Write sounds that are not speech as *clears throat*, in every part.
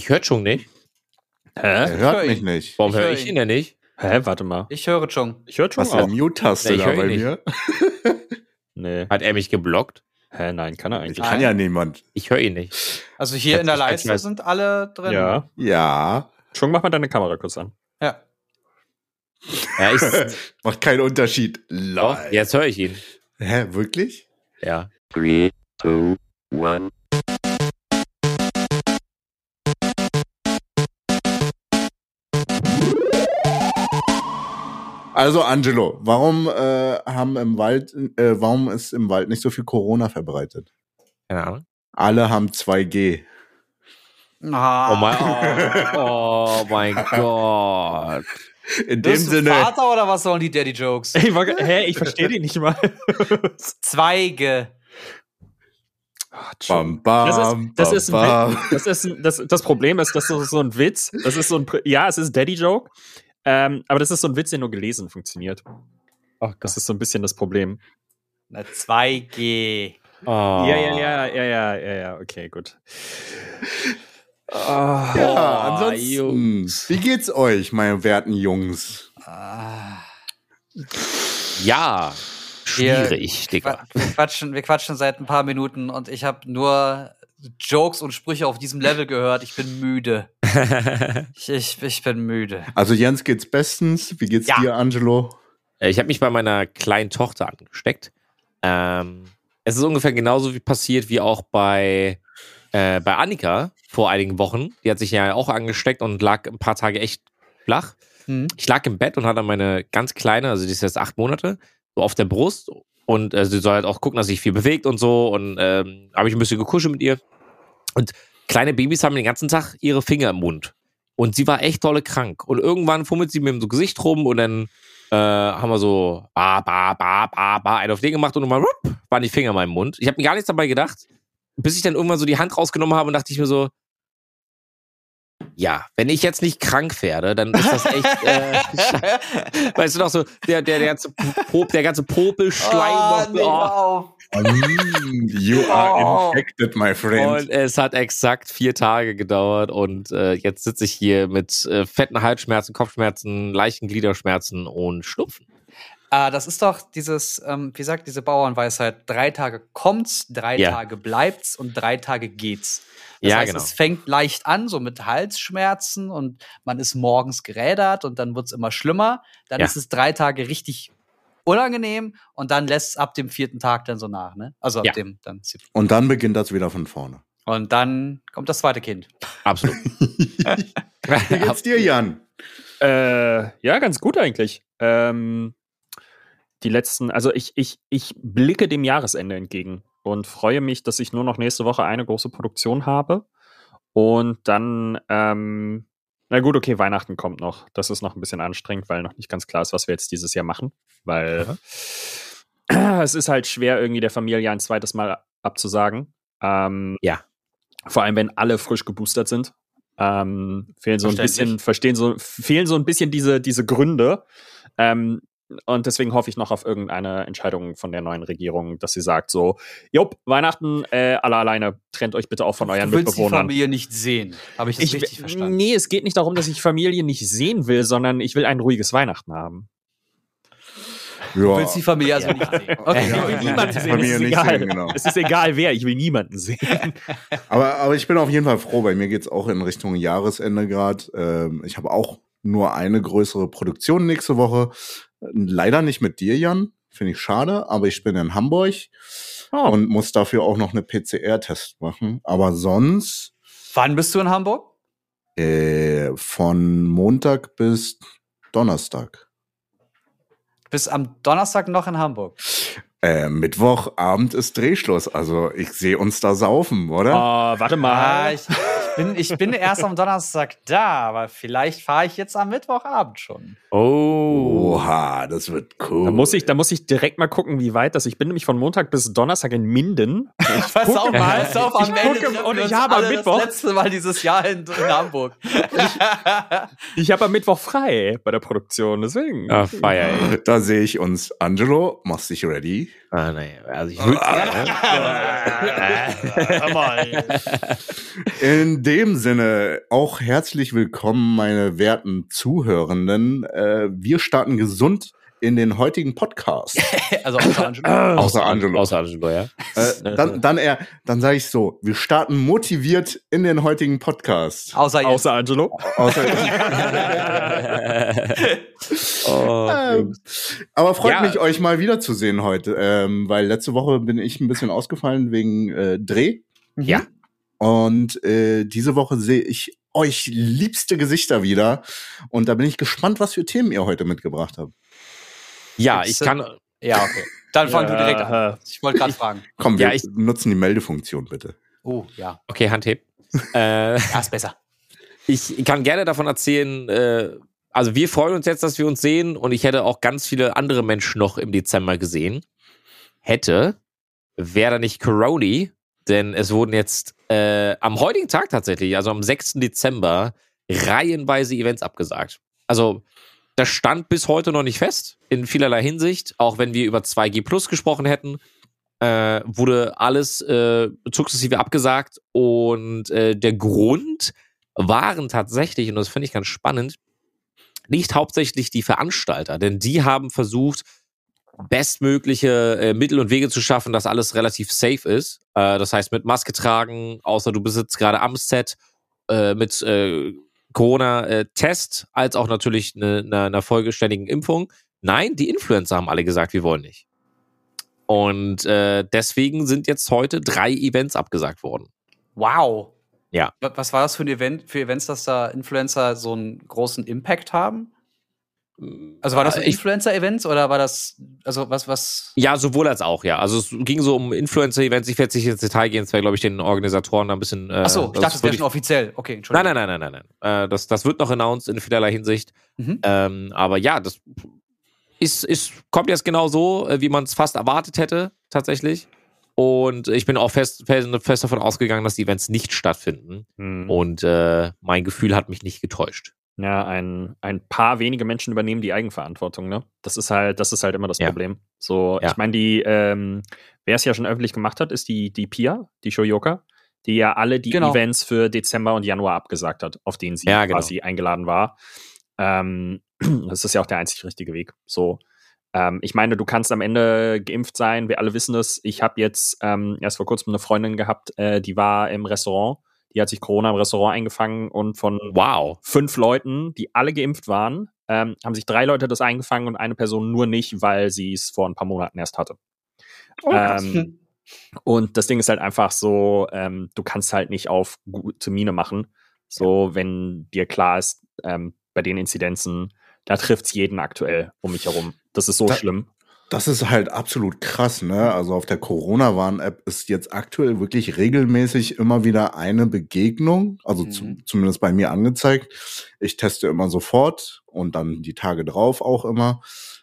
Ich höre schon nicht. Er Hä? hört hör mich nicht. Warum Ich höre hör ich ihn. denn nicht? Hä, warte mal. Ich höre schon. Ich höre schon Was ist der Mute-Taste Nee, ich da bei nicht. mir? *laughs* Nee. Hat er mich geblockt? Hä, nein, kann er Ich eigentlich. kann ja niemand. Ich höre ihn nicht. Also hier Hat in der Leiste sind alle drin. Ja. Ja. Schon mach mal deine Kamera kurz an. Ja. Ja, ich, *laughs* Macht keinen Unterschied. doch, Lol. jetzt höre ich ihn. Hä, wirklich? Ja. Three, two, one. Also Angelo, warum äh, haben im Wald, äh, warum ist im Wald nicht so viel Corona verbreitet? Keine Ahnung. Alle haben 2G. Ah. Oh mein, oh, oh mein *laughs* Gott. In dem Bist du Sinne. Vater oder was sollen die Daddy Jokes? Ich war, hä, ich verstehe die nicht mal. Zweige. Bam, bam, Das ist, das, ist bam, ein bam. Witz. das ist ein, das, das Problem ist, das ist so ein Witz. Das ist so ein, ja, es ist Daddy Joke. Ähm, aber das ist so ein Witz, der nur gelesen funktioniert. Oh Das ist so ein bisschen das Problem. Na, 2G. Oh. Ja, ja, ja, ja, ja, ja, ja, okay, gut. Ah. Ja, Oh, ansonsten, Jungs. wie geht's euch, meine werten Jungs? Ah. Ja. Wir- Schwierig, Digga. Qua- Wir quatschen, wir quatschen seit ein paar Minuten und ich habe nur Jokes und Sprüche auf diesem Level gehört. Ich bin müde. *laughs* Ich, ich, ich bin müde. Also Jens geht's bestens. Wie geht's Ja. dir, Angelo? ich habe mich bei meiner kleinen Tochter angesteckt. Ähm, es ist ungefähr genauso wie passiert wie auch bei, äh, bei Annika vor einigen Wochen. Die hat sich ja auch angesteckt und lag ein paar Tage echt flach. Hm? Ich lag im Bett und hatte meine ganz kleine, also die ist jetzt acht Monate, so auf der Brust. Und äh, sie soll halt auch gucken, dass sich viel bewegt und so. Und ähm, habe ich ein bisschen gekuschelt mit ihr. Und kleine Babys haben den ganzen Tag ihre Finger im Mund. Und sie war echt dolle krank. Und irgendwann fummelt sie mit dem so Gesicht rum und dann äh, haben wir so ba, ba, ba, ba, ba, einen auf den gemacht und nochmal rup, waren die Finger in meinem Mund. Ich habe mir gar nichts dabei gedacht, bis ich dann irgendwann so die Hand rausgenommen habe und dachte ich mir so, ja, wenn ich jetzt nicht krank werde, dann ist das echt, *laughs* äh, *laughs* weißt du noch so, der, der, der ganze Pop, der ganze Popelschleim Ah, noch, oh. auf. Mm, you are Oh. infected, my friend. Und es hat exakt vier Tage gedauert und äh, jetzt sitze ich hier mit äh, fetten Halsschmerzen, Kopfschmerzen, leichten Gliederschmerzen und Schnupfen. Ah, das ist doch dieses, ähm, wie sagt diese Bauernweisheit, drei Tage kommt's, drei Ja. Tage bleibt's und drei Tage geht's. Das Ja, heißt, genau. es fängt leicht an, so mit Halsschmerzen und man ist morgens gerädert und dann wird's immer schlimmer. Dann Ja. ist es drei Tage richtig unangenehm und dann lässt es ab dem vierten Tag dann so nach, ne? Also ab Ja. dem dann. Und dann beginnt das wieder von vorne. Und dann kommt das zweite Kind. Absolut. *laughs* Wie geht's *laughs* dir, Jan? Äh, ja, ganz gut eigentlich. Ähm, die letzten, also ich, ich, ich blicke dem Jahresende entgegen und freue mich, dass ich nur noch nächste Woche eine große Produktion habe. Und dann, ähm, na gut, okay, Weihnachten kommt noch. Das ist noch ein bisschen anstrengend, weil noch nicht ganz klar ist, was wir jetzt dieses Jahr machen. Weil *clears throat* es ist halt schwer, irgendwie der Familie ein zweites Mal abzusagen. Ähm, Ja. Vor allem, wenn alle frisch geboostert sind. Ähm, fehlen so ein bisschen, verstehen so, fehlen so ein bisschen diese, diese Gründe. Ähm, und deswegen hoffe ich noch auf irgendeine Entscheidung von der neuen Regierung, dass sie sagt so, Jupp, Weihnachten, äh, alle alleine, trennt euch bitte auch von euren du willst die Mitbewohnern. Familie nicht sehen. Habe ich das Ich, richtig verstanden? nee, es geht nicht darum, dass ich Familie nicht sehen will, sondern ich will ein ruhiges Weihnachten haben. Du willst die Familie also nicht sehen. Okay. Ich will Ja, niemanden die sehen, Familie es ist nicht egal. sehen, genau. Es ist egal wer, ich will niemanden sehen. *laughs* Aber, aber ich bin auf jeden Fall froh. Bei mir geht's auch in Richtung Jahresende gerade. Ähm, ich habe auch nur eine größere Produktion nächste Woche. Leider nicht mit dir, Jan. Finde ich schade, aber ich bin in Hamburg Oh. und muss dafür auch noch eine PCR-Test machen. Aber sonst Wann bist du in Hamburg? äh, von Montag bis Donnerstag. Bis am Donnerstag noch in Hamburg. Äh, Mittwochabend ist Drehschluss. Also ich sehe uns da saufen, oder? Oh, warte Ah, mal. ich, ich, bin, ich bin erst am Donnerstag da, aber vielleicht fahre ich jetzt am Mittwochabend schon. Oh. Oha, das wird cool. Da muss, ich, da muss ich direkt mal gucken, wie weit das. Ich bin nämlich von Montag bis Donnerstag in Minden. Pass gucke auf, mal. pass auf, Ich am Ende und ich habe am Mittwoch- das letzte Mal dieses Jahr in, in Hamburg. *laughs* Ich habe am Mittwoch frei bei der Produktion, deswegen. Ah, feier, ey. Da sehe ich uns. Angelo, machst dich ready. Ah, nee, also ich würde. *laughs* In dem Sinne auch herzlich willkommen, meine werten Zuhörenden. Äh, wir starten gesund in den heutigen Podcast. *laughs* also außer Angelo. Außer Angelo. Außer Angelo, ja. Äh, dann dann, eher, dann sage ich so, wir starten motiviert in den heutigen Podcast. Außer. Außer Angelo. Außer, *laughs* oh, ähm, aber freut Ja. mich, euch mal wiederzusehen heute, ähm, weil letzte Woche bin ich ein bisschen ausgefallen wegen äh, Dreh. Ja. Und äh, diese Woche sehe ich euch liebste Gesichter wieder. Und da bin ich gespannt, was für Themen ihr heute mitgebracht habt. Ja, Gibt's ich kann. Ja, okay. Dann fang du direkt an. Ja. Ich wollte gerade fragen. *laughs* Komm, wir Ja, ich- nutzen die Meldefunktion bitte. Oh, ja. Okay, Handheb. *laughs* äh, Ja, ist besser. ich kann gerne davon erzählen, äh, also wir freuen uns jetzt, dass wir uns sehen und ich hätte auch ganz viele andere Menschen noch im Dezember gesehen. Hätte, wäre da nicht Coroni, denn es wurden jetzt äh, am heutigen Tag tatsächlich, also am 6. Dezember, reihenweise Events abgesagt. Also das stand bis heute noch nicht fest, in vielerlei Hinsicht, auch wenn wir über 2G Plus gesprochen hätten. Äh, wurde alles äh, sukzessive abgesagt und äh, der Grund waren tatsächlich, und das finde ich ganz spannend, nicht hauptsächlich die Veranstalter, denn die haben versucht, bestmögliche äh, Mittel und Wege zu schaffen, dass alles relativ safe ist. Äh, das heißt, mit Maske tragen, außer du besitzt gerade am Set, äh, mit äh, Corona-Test, als auch natürlich eine ne, einer vollständigen Impfung. Nein, die Influencer haben alle gesagt, wir wollen nicht. Und äh, deswegen sind jetzt heute drei Events abgesagt worden. Wow. Ja. Wa- Was war das für ein Event, für Events, dass da Influencer so einen großen Impact haben? Also war das ein Äh, ich- Influencer-Event oder war das, also was, was? Ja, sowohl als auch, ja. Also es ging so um Influencer-Events. Ich werde jetzt nicht ins Detail gehen. Es wäre, glaube ich, den Organisatoren da ein bisschen. Äh, Achso, ich dachte, das wäre schon offiziell. Okay, Entschuldigung. nein, nein, nein, nein, nein. Äh, das, das wird noch announced in vielerlei Hinsicht. Mhm. Ähm, aber ja, das ist, ist, kommt jetzt genau so, äh, wie man es fast erwartet hätte, tatsächlich. Und ich bin auch fest, fest, fest davon ausgegangen, dass die Events nicht stattfinden. Hm. Und äh, mein Gefühl hat mich nicht getäuscht. Ja, ein, ein paar wenige Menschen übernehmen die Eigenverantwortung, ne? Das ist halt, das ist halt immer das Ja. Problem. So, Ja. ich meine, die, ähm, wer es ja schon öffentlich gemacht hat, ist die, die Pia, die Shoyoka, die ja alle die Genau. Events für Dezember und Januar abgesagt hat, auf denen sie Ja, genau. quasi eingeladen war. Ähm, *clears throat* das ist ja auch der einzig richtige Weg. So, ähm, ich meine, du kannst am Ende geimpft sein. Wir alle wissen es. Ich habe jetzt ähm, erst vor kurzem eine Freundin gehabt, äh, die war im Restaurant. Die hat sich Corona im Restaurant eingefangen und von Wow. fünf Leuten, die alle geimpft waren, ähm, haben sich drei Leute das eingefangen und eine Person nur nicht, weil sie es vor ein paar Monaten erst hatte. Oh, ähm, und das Ding ist halt einfach so, ähm, du kannst halt nicht auf gute Miene machen. So, wenn dir klar ist, ähm, bei den Inzidenzen, da trifft's jeden aktuell um mich herum. Das ist so Da- schlimm. Das ist halt absolut krass, ne? Also auf der Corona-Warn-App ist jetzt aktuell wirklich regelmäßig immer wieder eine Begegnung, also Mhm. zu, zumindest bei mir angezeigt. Ich teste immer sofort und dann die Tage drauf auch immer.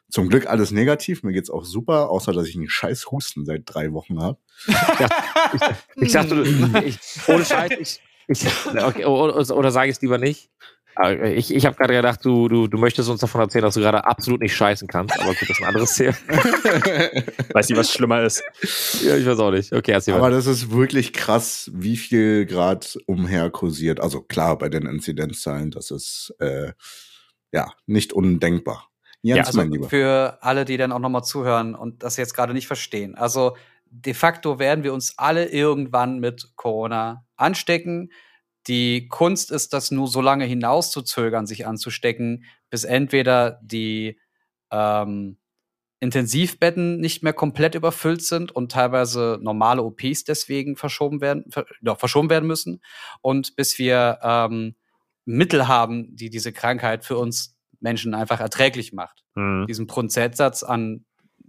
Zum Glück alles negativ, mir geht's auch super, außer dass ich einen scheiß Husten seit drei Wochen habe. Ich dachte, du- *laughs* ich, ohne Scheiß, ich, ich, *laughs* okay, oder, oder sage ich lieber nicht. Aber Ich, ich habe gerade gedacht, du, du, du möchtest uns davon erzählen, dass du gerade absolut nicht scheißen kannst. Aber gut, das ist ein anderes Thema. *laughs* Weiß nicht, was schlimmer ist. Ja, ich weiß auch nicht. Okay, erzähl Aber mal. das ist wirklich krass, wie viel Grad umher kursiert. Also klar, bei den Inzidenzzahlen, das ist äh, ja nicht undenkbar. Jens, Also mein Lieber. für alle, die dann auch nochmal zuhören und das jetzt gerade nicht verstehen. Also de facto werden wir uns alle irgendwann mit Corona anstecken. Die Kunst ist, das nur so lange hinauszuzögern, sich anzustecken, bis entweder die ähm, Intensivbetten nicht mehr komplett überfüllt sind und teilweise normale OPs deswegen verschoben werden, ver ja, verschoben werden müssen und bis wir ähm, Mittel haben, die diese Krankheit für uns Menschen einfach erträglich macht. Hm. Diesen Prozentsatz an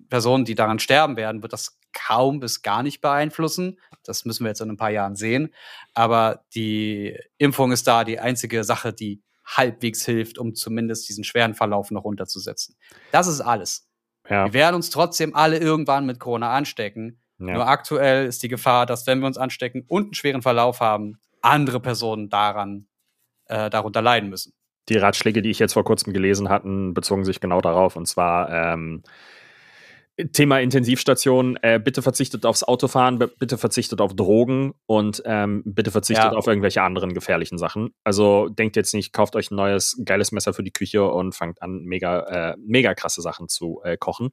Personen, die daran sterben werden, wird das kaum bis gar nicht beeinflussen. Das müssen wir jetzt in ein paar Jahren sehen. Aber die Impfung ist da die einzige Sache, die halbwegs hilft, um zumindest diesen schweren Verlauf noch runterzusetzen. Das ist alles. Ja, Wir werden uns trotzdem alle irgendwann mit Corona anstecken. Nur ja. aktuell ist die Gefahr, dass wenn wir uns anstecken und einen schweren Verlauf haben, andere Personen daran äh, darunter leiden müssen. die Ratschläge, die ich jetzt vor kurzem gelesen hatten, bezogen sich genau darauf. Und zwar, ähm, Thema Intensivstation, äh, bitte verzichtet aufs Autofahren, bitte verzichtet auf Drogen und ähm, bitte verzichtet Ja. auf irgendwelche anderen gefährlichen Sachen. Also denkt jetzt nicht, kauft euch ein neues geiles Messer für die Küche und fangt an, mega, äh, mega krasse Sachen zu äh, kochen.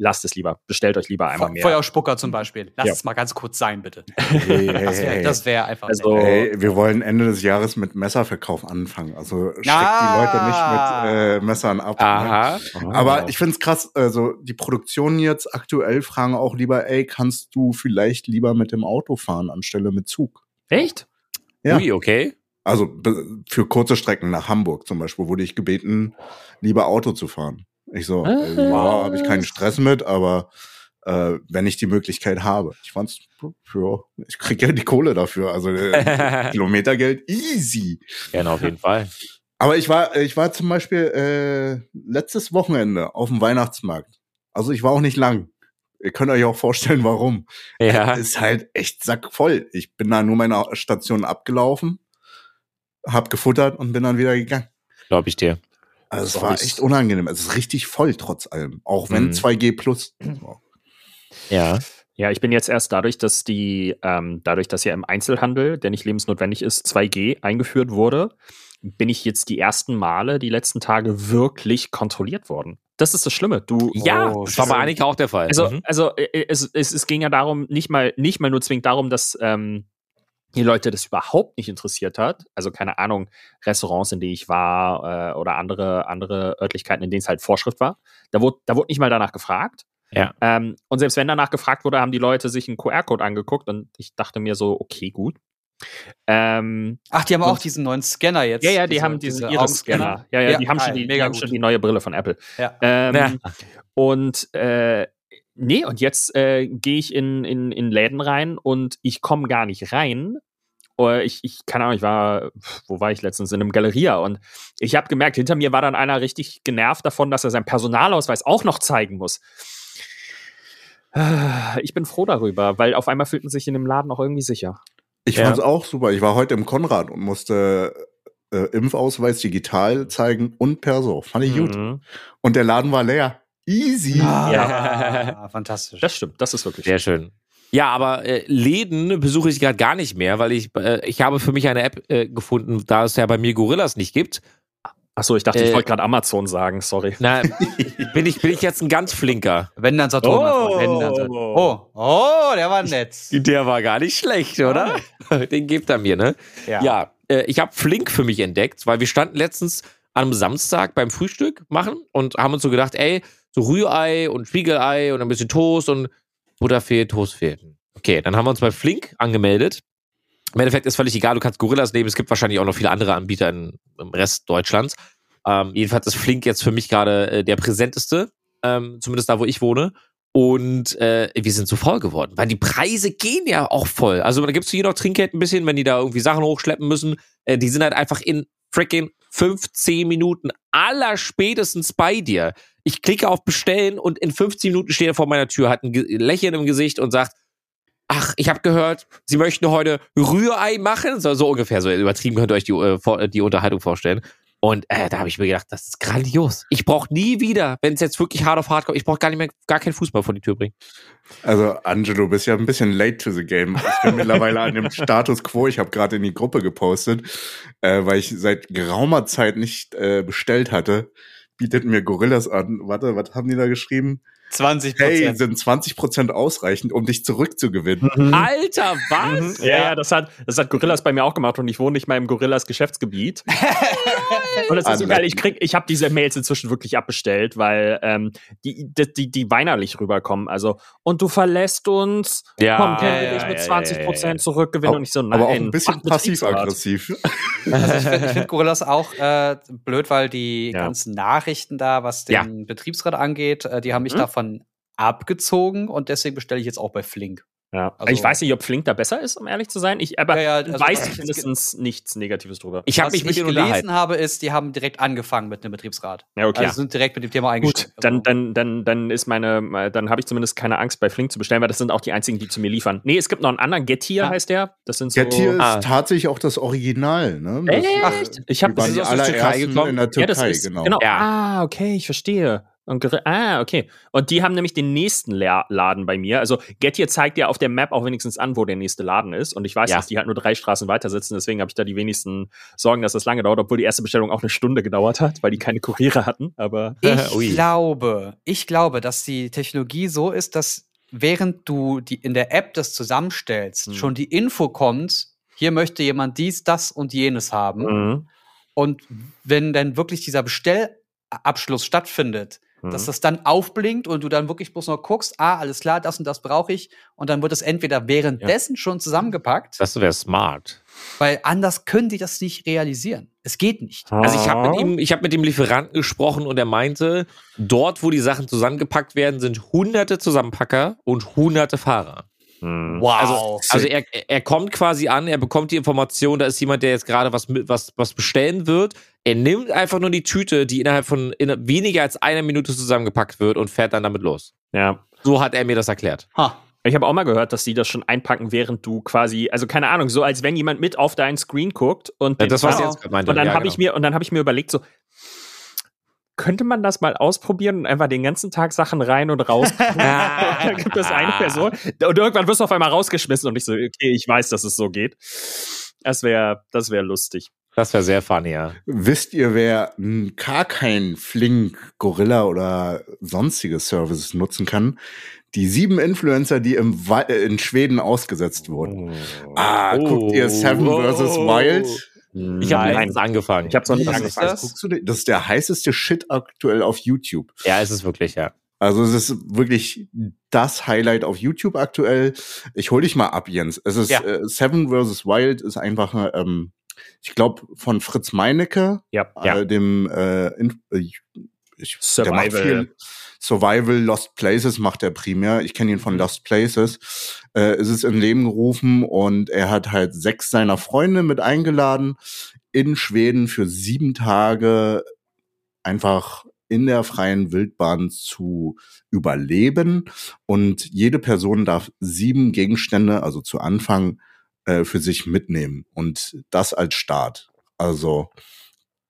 Lasst es lieber. Bestellt euch lieber einmal Fe mehr. Feuerspucker zum Beispiel. Lass Ja. es mal ganz kurz sein, bitte. *laughs* Hey, hey, *laughs* Das wäre wär einfach. Also-. Hey, wir wollen Ende des Jahres mit Messerverkauf anfangen. Also schreckt Ah. die Leute nicht mit äh, Messern ab. Ne? Aha. Aber ich find's krass, also die Produktionen jetzt aktuell fragen auch lieber, ey, kannst du vielleicht lieber mit dem Auto fahren anstelle mit Zug? Echt? Ja. Ui, okay. Also für kurze Strecken nach Hamburg zum Beispiel wurde ich gebeten, lieber Auto zu fahren. Ich so, äh, ja, habe ich keinen Stress mit, aber äh, wenn ich die Möglichkeit habe. Ich fand's, ja, ich krieg ja die Kohle dafür. Also äh, *laughs* Kilometergeld easy. Gerne auf jeden Fall. Aber ich war, ich war zum Beispiel äh, letztes Wochenende auf dem Weihnachtsmarkt. Also ich war auch nicht lang. Ihr könnt euch auch vorstellen, warum. Ja. Ist halt echt sackvoll. Ich bin da nur meine Station abgelaufen, hab gefuttert und bin dann wieder gegangen. Glaube ich dir. Also es war echt unangenehm. Es ist richtig voll trotz allem. Auch wenn Mhm. 2G plus. So. Ja. Ja, ich bin jetzt erst dadurch, dass die, ähm, dadurch, dass ja im Einzelhandel, der nicht lebensnotwendig ist, 2G eingeführt wurde, bin ich jetzt die ersten Male, die letzten Tage wirklich kontrolliert worden. Das ist das Schlimme. Du, Ja, Oh, das war bei. Annika auch der Fall. also, Mhm. also äh, es, es, es ging ja darum, nicht mal, nicht mal nur zwingend darum, dass ähm, die Leute das überhaupt nicht interessiert hat. Also keine Ahnung, Restaurants, in denen ich war äh, oder andere, andere Örtlichkeiten, in denen es halt Vorschrift war. Da wurde, da wurde nicht mal danach gefragt. Ja. Ähm, und selbst wenn danach gefragt wurde, haben die Leute sich einen QR-Code angeguckt und ich dachte mir so, okay, gut. Ähm, Ach, die haben auch und- diesen neuen Scanner jetzt. ja, ja, die diese- haben diesen diese Iris-Scanner. Ja, ja, Ja, die haben, schon geil, die, die mega haben schon die neue Brille von Apple. Ja. Ähm, Ja. Und äh, nee, und jetzt äh, gehe ich in, in, in Läden rein und ich komme gar nicht rein. Oder ich, ich, keine Ahnung, ich war, wo war ich letztens? In einem Galeria und ich habe gemerkt, hinter mir war dann einer richtig genervt davon, dass er seinen Personalausweis auch noch zeigen muss. Ah, Ich bin froh darüber, weil auf einmal fühlt man sich in dem Laden auch irgendwie sicher. Ich Ja. fand's auch super. Ich war heute im Konrad und musste äh, Impfausweis digital zeigen und Perso. Fand ich gut. Mhm. Und der Laden war leer. Easy. Ah, Ja. *laughs* fantastisch. Das stimmt, das ist wirklich Sehr schön. Ja, aber äh, Läden besuche ich gerade gar nicht mehr, weil ich äh, ich habe für mich eine App äh, gefunden, da es ja bei mir Gorillas nicht gibt. Achso, ich dachte, ich Äh, wollte gerade Amazon sagen, sorry. Na, *laughs* bin ich bin ich jetzt ein ganz flinker. Wenn dann Saturn. mein Freund, wenn dann Saturn. Oh, oh, der war nett. Der war gar nicht schlecht, oder? *laughs* Den gibt er mir, ne? Ja, äh, ich habe Flink für mich entdeckt, weil wir standen letztens an einem Samstag beim Frühstück machen und haben uns so gedacht, ey, so Rührei und Spiegelei und ein bisschen Toast und Butter fehlt, Toast fehlt. Okay, dann haben wir uns bei Flink angemeldet. Im Endeffekt ist völlig egal, du kannst Gorillas nehmen, es gibt wahrscheinlich auch noch viele andere Anbieter in, im Rest Deutschlands. Ähm, jedenfalls ist Flink jetzt für mich gerade äh, der präsenteste, ähm, zumindest da, wo ich wohne. Und äh, wir sind zu voll geworden, weil die Preise gehen ja auch voll. Also da gibt's hier noch Trinkgeld ein bisschen, wenn die da irgendwie Sachen hochschleppen müssen. Äh, die sind halt einfach in freaking 15 Minuten aller spätestens bei dir. Ich klicke auf Bestellen und in 15 Minuten steht er vor meiner Tür, hat ein Lächeln im Gesicht und sagt, ach, ich habe gehört, Sie möchten heute Rührei machen. So, so ungefähr, so übertrieben könnt ihr euch die, äh, die Unterhaltung vorstellen. Und äh, da habe ich mir gedacht, das ist grandios. Ich brauche nie wieder, wenn es jetzt wirklich hart auf hart kommt, ich brauche gar nicht mehr, gar keinen Fußball vor die Tür bringen. Also, Angelo, bist ja ein bisschen late to the game. Ich bin *laughs* mittlerweile an dem Status quo. Ich habe gerade in die Gruppe gepostet, äh, weil ich seit geraumer Zeit nicht äh, bestellt hatte. Bietet mir Gorillas an. Warte, was haben die da geschrieben? 20 Hey, sind 20% ausreichend, um dich zurückzugewinnen. Mhm. Alter, was? Ja, ja, das hat, das hat Gorillas bei mir auch gemacht und ich wohne nicht mal im Gorillas Geschäftsgebiet. *laughs* und das ist so geil. Ich krieg, ich habe diese Mails inzwischen wirklich abbestellt, weil ähm, die, die, die, die weinerlich rüberkommen. Also, und du verlässt uns, Ja, komm, können wir ja, dich mit ja, 20 Prozent zurückgewinnen und ich so, nein. Aber auch ein bisschen passiv-aggressiv. *laughs* Also ich finde find Gorillas auch äh, blöd, weil die Ja. ganzen Nachrichten da, was den Ja. Betriebsrat angeht, äh, die haben mich Mhm. davon abgezogen und deswegen bestelle ich jetzt auch bei Flink. Ja. Also- ich weiß nicht, ob Flink da besser ist, um ehrlich zu sein. Ich, aber Ja, ja, also weiß ich mindestens nichts Negatives drüber. Ich habe Was mich mit ich gelesen unterhalten. habe, ist, die haben direkt angefangen mit einem Betriebsrat. Ja, okay. Also sind direkt mit dem Thema Gut, eingestiegen. dann, Also- dann, dann, dann ist meine, dann habe ich zumindest keine Angst, bei Flink zu bestellen, weil das sind auch die einzigen, die zu mir liefern. Nee, es gibt noch einen anderen, Getir Ah. heißt der. Das sind so. Ja, Tier ist Ah. tatsächlich auch das Original, ne? Das, Echt? Ich habe das ist aus der Türkei gekommen. in der Ja, das Türkei, ist, genau. genau. Ja. Ah, okay, ich verstehe. Und ah, okay. Und die haben nämlich den nächsten La Laden bei mir. Also Gettier zeigt ja auf der Map auch wenigstens an, wo der nächste Laden ist. Und ich weiß, Ja. dass die halt nur drei Straßen weiter sitzen. Deswegen habe ich da die wenigsten Sorgen, dass das lange dauert, obwohl die erste Bestellung auch eine Stunde gedauert hat, weil die keine Kuriere hatten. Aber *laughs* Ich glaube, ich glaube, dass die Technologie so ist, dass während du die in der App das zusammenstellst, Hm. schon die Info kommt, hier möchte jemand dies, das und jenes haben. Mhm. Und wenn dann wirklich dieser Bestellabschluss stattfindet, Mhm. dass das dann aufblinkt und du dann wirklich bloß noch guckst, ah, alles klar, das und das brauche ich. Und dann wird es entweder währenddessen schon zusammengepackt, Das wäre smart. weil anders können die das nicht realisieren. Es geht nicht. Also ich habe Ah. mit ihm, ich habe mit dem Lieferanten gesprochen und er meinte, dort, wo die Sachen zusammengepackt werden, sind hunderte Zusammenpacker und hunderte Fahrer. Mhm. Wow. Also er, er kommt quasi an, er bekommt die Information, da ist jemand, der jetzt gerade was, mit- was, was bestellen wird. Er nimmt einfach nur die Tüte, die innerhalb von in, weniger als einer Minute zusammengepackt wird und fährt dann damit los. Ja. So hat er mir das erklärt. ha. Ich habe auch mal gehört, dass die das schon einpacken, während du quasi, also keine Ahnung, so als wenn jemand mit auf deinen Screen guckt und Ja, das, was jetzt gerade meinte. Und dann ja, habe genau. ich mir und dann habe ich mir überlegt so könnte man das mal ausprobieren und einfach den ganzen Tag Sachen rein und raus? *laughs* *laughs* da gibt es eine Person und irgendwann wirst du auf einmal rausgeschmissen und ich so okay, ich weiß, dass es so geht. Das wäre das wäre lustig. Das wäre sehr funny, ja. Wisst ihr, wer gar kein Flink, Gorilla oder sonstige Services nutzen kann? Die sieben Influencer, die im Wa äh, in Schweden ausgesetzt wurden. Ah, guckt ihr Seven vs. Wild? Ich habe letztens angefangen. Ich habe es noch nicht ist angefangen. das? Guckst du den? Das ist der heißeste Shit aktuell auf YouTube. ja, es ist wirklich, ja. Also es ist wirklich das Highlight auf YouTube aktuell. Ich hol dich mal ab, Jens. Es ist Ja. äh, Seven vs. Wild ist einfach, ähm, ich glaube, von Fritz Meinecke, Ja. äh, dem äh, in, äh, ich, Survival. viel Survival Lost Places macht er primär. Ich kenne ihn von Lost Places. Äh, es ist in Leben gerufen und er hat halt sechs seiner Freunde mit eingeladen in Schweden für sieben Tage einfach in der freien Wildbahn zu überleben und jede Person darf sieben Gegenstände, also zu Anfang, äh, für sich mitnehmen und das als Start. Also,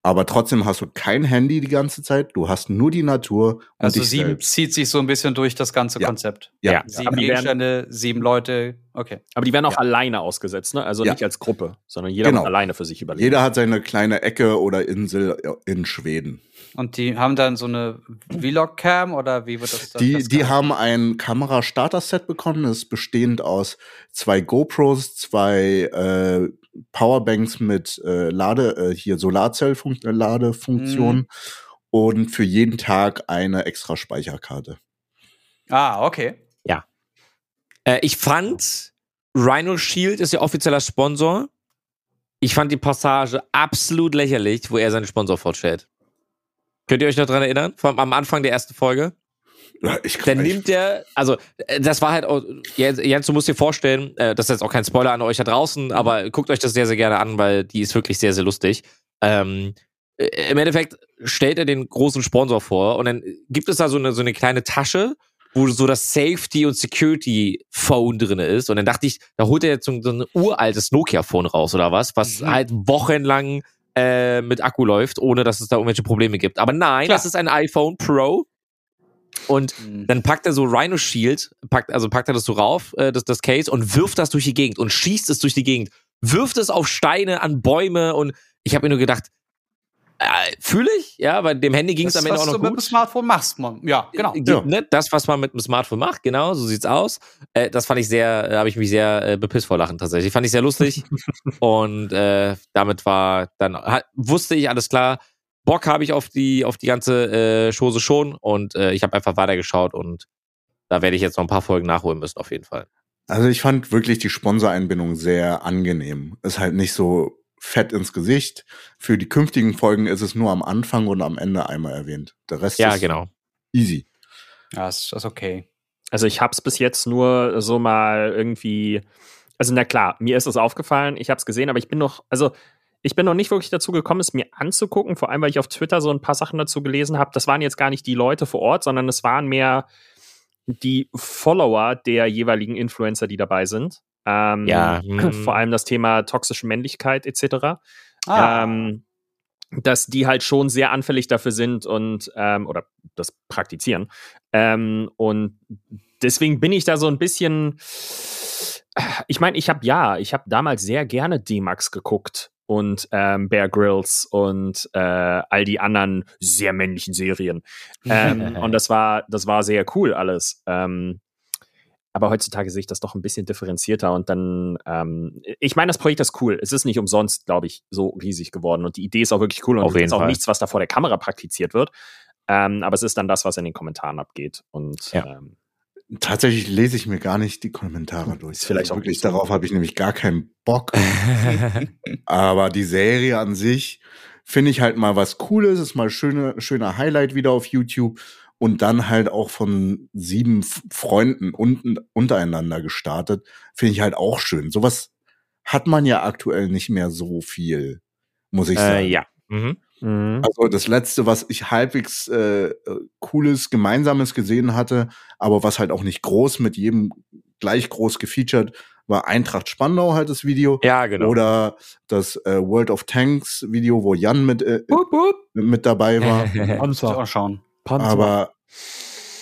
aber trotzdem hast du kein Handy die ganze Zeit, du hast nur die Natur und Also sieben selbst. zieht sich so ein bisschen durch das ganze Ja. Konzept. Ja, Ja. Sieben Gegenstände, sieben Leute. Okay. Aber die werden auch Ja. alleine ausgesetzt, ne? Also Ja. nicht als Gruppe, sondern jeder Genau. alleine für sich überleben. Jeder hat seine kleine Ecke oder Insel in Schweden. Und die haben dann so eine Vlog-Cam oder wie wird das dann? Die, das die haben ein Kamera-Starter-Set bekommen. Das ist bestehend aus zwei GoPros, zwei äh, Powerbanks mit äh, Lade, äh, hier Solarzell-Ladefunktion Mhm. und für jeden Tag eine extra Speicherkarte. Ah, okay. Äh, ich fand, Rhino Shield ist ja offizieller Sponsor. Ich fand die Passage absolut lächerlich, wo er seinen Sponsor vorstellt. Könnt ihr euch noch dran erinnern? Vom, am Anfang der ersten Folge? Ja, Ich, Dann nimmt der, also äh, das war halt, auch, Jens, Jens, du musst dir vorstellen, äh, das ist jetzt auch kein Spoiler an euch da draußen, aber guckt euch das sehr, sehr gerne an, weil die ist wirklich sehr, sehr lustig. Ähm, äh, Im Endeffekt stellt er den großen Sponsor vor und dann gibt es da so eine, so eine kleine Tasche, wo so das Safety- und Security-Phone drin ist. Und dann dachte ich, da holt er jetzt so, so ein uraltes Nokia-Phone raus oder was, was Mhm. halt wochenlang äh, mit Akku läuft, ohne dass es da irgendwelche Probleme gibt. Aber nein, Klar. das ist ein iPhone Pro. Und Hm. dann packt er so Rhino Shield, packt, also packt er das so rauf, äh, das, das Case, und wirft das durch die Gegend und schießt es durch die Gegend. Wirft es auf Steine, an Bäume und ich habe mir nur gedacht, fühle ich, ja, weil dem Handy ging es am Ende was auch noch du mit dem gut. Smartphone machst, man. Ja, genau. Äh, Ja. Ne, das, was man mit dem Smartphone macht, genau, so sieht's aus. Äh, das fand ich sehr, äh, habe ich mich sehr äh, bepisst vor Lachen tatsächlich. Fand ich sehr lustig. *laughs* und äh, damit war dann, hat, wusste ich alles klar. Bock habe ich auf die, auf die ganze äh, Chose schon und äh, ich habe einfach weitergeschaut und da werde ich jetzt noch ein paar Folgen nachholen müssen, auf jeden Fall. also ich fand wirklich die Sponsoreinbindung sehr angenehm. Ist halt nicht so fett ins Gesicht. Für die künftigen Folgen ist es nur am Anfang und am Ende einmal erwähnt. Der Rest Ja, ist genau. easy. Ja, ist, ist okay. Also ich habe es bis jetzt nur so mal irgendwie, also na klar, mir ist es aufgefallen, ich habe es gesehen, aber ich bin noch, also ich bin noch nicht wirklich dazu gekommen, es mir anzugucken, vor allem weil ich auf Twitter so ein paar Sachen dazu gelesen habe. Das waren jetzt gar nicht die Leute vor Ort, sondern es waren mehr die Follower der jeweiligen Influencer, die dabei sind. Ähm, Ja, hm. Vor allem das Thema toxische Männlichkeit etc. Ah, Ähm, dass die halt schon sehr anfällig dafür sind und ähm, oder das praktizieren. Ähm, und deswegen bin ich da so ein bisschen. Ich meine, ich habe ja, ich habe damals sehr gerne D-Max geguckt und ähm, Bear Grylls und äh, all die anderen sehr männlichen Serien. Ähm, *laughs* und das war, das war sehr cool alles. Ähm, aber heutzutage sehe ich das doch ein bisschen differenzierter und dann, ähm, ich meine, das Projekt ist cool. Es ist nicht umsonst, glaube ich, so riesig geworden und die Idee ist auch wirklich cool und Auf es ist auch Fall. nichts, was da vor der Kamera praktiziert wird. Ähm, aber es ist dann das, was in den Kommentaren abgeht. Und Ja. ähm, Tatsächlich lese ich mir gar nicht die Kommentare durch. Ist vielleicht also auch wirklich darauf habe ich nämlich gar keinen Bock. *laughs* Aber die Serie an sich finde ich halt mal was Cooles, ist mal schöne, schöner Highlight wieder auf YouTube und dann halt auch von sieben Freunden unten, untereinander gestartet, finde ich halt auch schön. Sowas hat man ja aktuell nicht mehr so viel, muss ich sagen. äh, ja. Mhm. mhm. Also das letzte, was ich halbwegs äh, äh, cooles, gemeinsames gesehen hatte, aber was halt auch nicht groß mit jedem gleich groß gefeatured, war Eintracht Spandau halt das Video. Ja, genau. Oder das äh, World of Tanks Video, wo Jan mit, äh, Wupp, wupp. mit dabei war. *laughs* Ich Panzer. auch schauen. Aber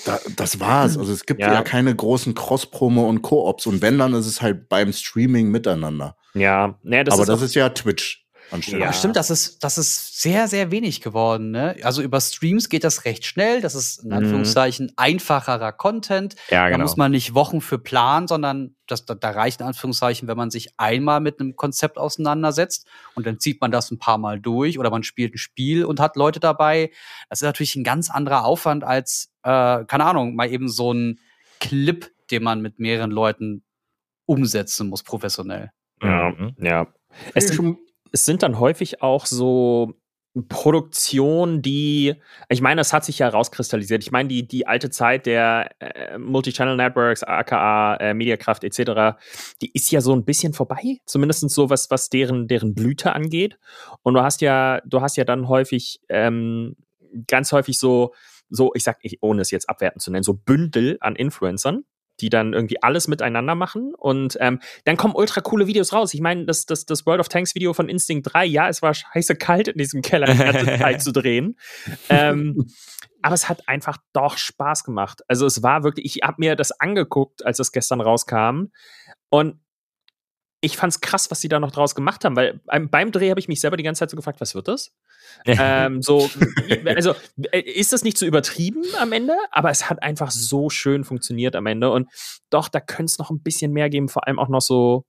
da, das war's. Also es gibt ja, Ja. keine großen Cross-Promo und Koops. Und wenn, dann ist es halt beim Streaming miteinander. ja, nee, das aber ist das ist ja Twitch anstelle. Ja. Stimmt, das ist, das ist sehr, sehr wenig geworden. Ne? Also über Streams geht das recht schnell. Das ist in Mhm. Anführungszeichen einfacherer Content. ja, Da genau. muss man nicht Wochen für planen, sondern das, da, da reicht in Anführungszeichen, wenn man sich einmal mit einem Konzept auseinandersetzt und dann zieht man das ein paar Mal durch oder man spielt ein Spiel und hat Leute dabei. Das ist natürlich ein ganz anderer Aufwand als, äh, keine Ahnung, mal eben so ein Clip, den man mit mehreren Leuten umsetzen muss, professionell. ja, Mhm. ja. Es sind, schon, es sind dann häufig auch so Produktionen, die, ich meine, das hat sich ja rauskristallisiert. Ich meine, die, die alte Zeit der äh, Multichannel Networks, aka äh, Mediakraft etc., die ist ja so ein bisschen vorbei. Zumindest so was, was deren, deren Blüte angeht. Und du hast ja, du hast ja dann häufig, ähm, ganz häufig so, so, ich sag, ich, ohne es jetzt abwertend zu nennen, so Bündel an Influencern, die dann irgendwie alles miteinander machen und ähm, dann kommen ultra coole Videos raus. Ich meine, das, das, das World of Tanks Video von Instinct 3, ja, es war scheiße kalt in diesem Keller die ganze *laughs* Zeit zu drehen. Ähm, aber es hat einfach doch Spaß gemacht. Also es war wirklich, ich habe mir das angeguckt, als es gestern rauskam und ich fand's krass, was sie da noch draus gemacht haben, weil beim, Dreh habe ich mich selber die ganze Zeit so gefragt, was wird das? ähm, so, *laughs* also äh, ist das nicht so übertrieben am Ende, aber es hat einfach so schön funktioniert am Ende und doch, da könnte es noch ein bisschen mehr geben, vor allem auch noch so,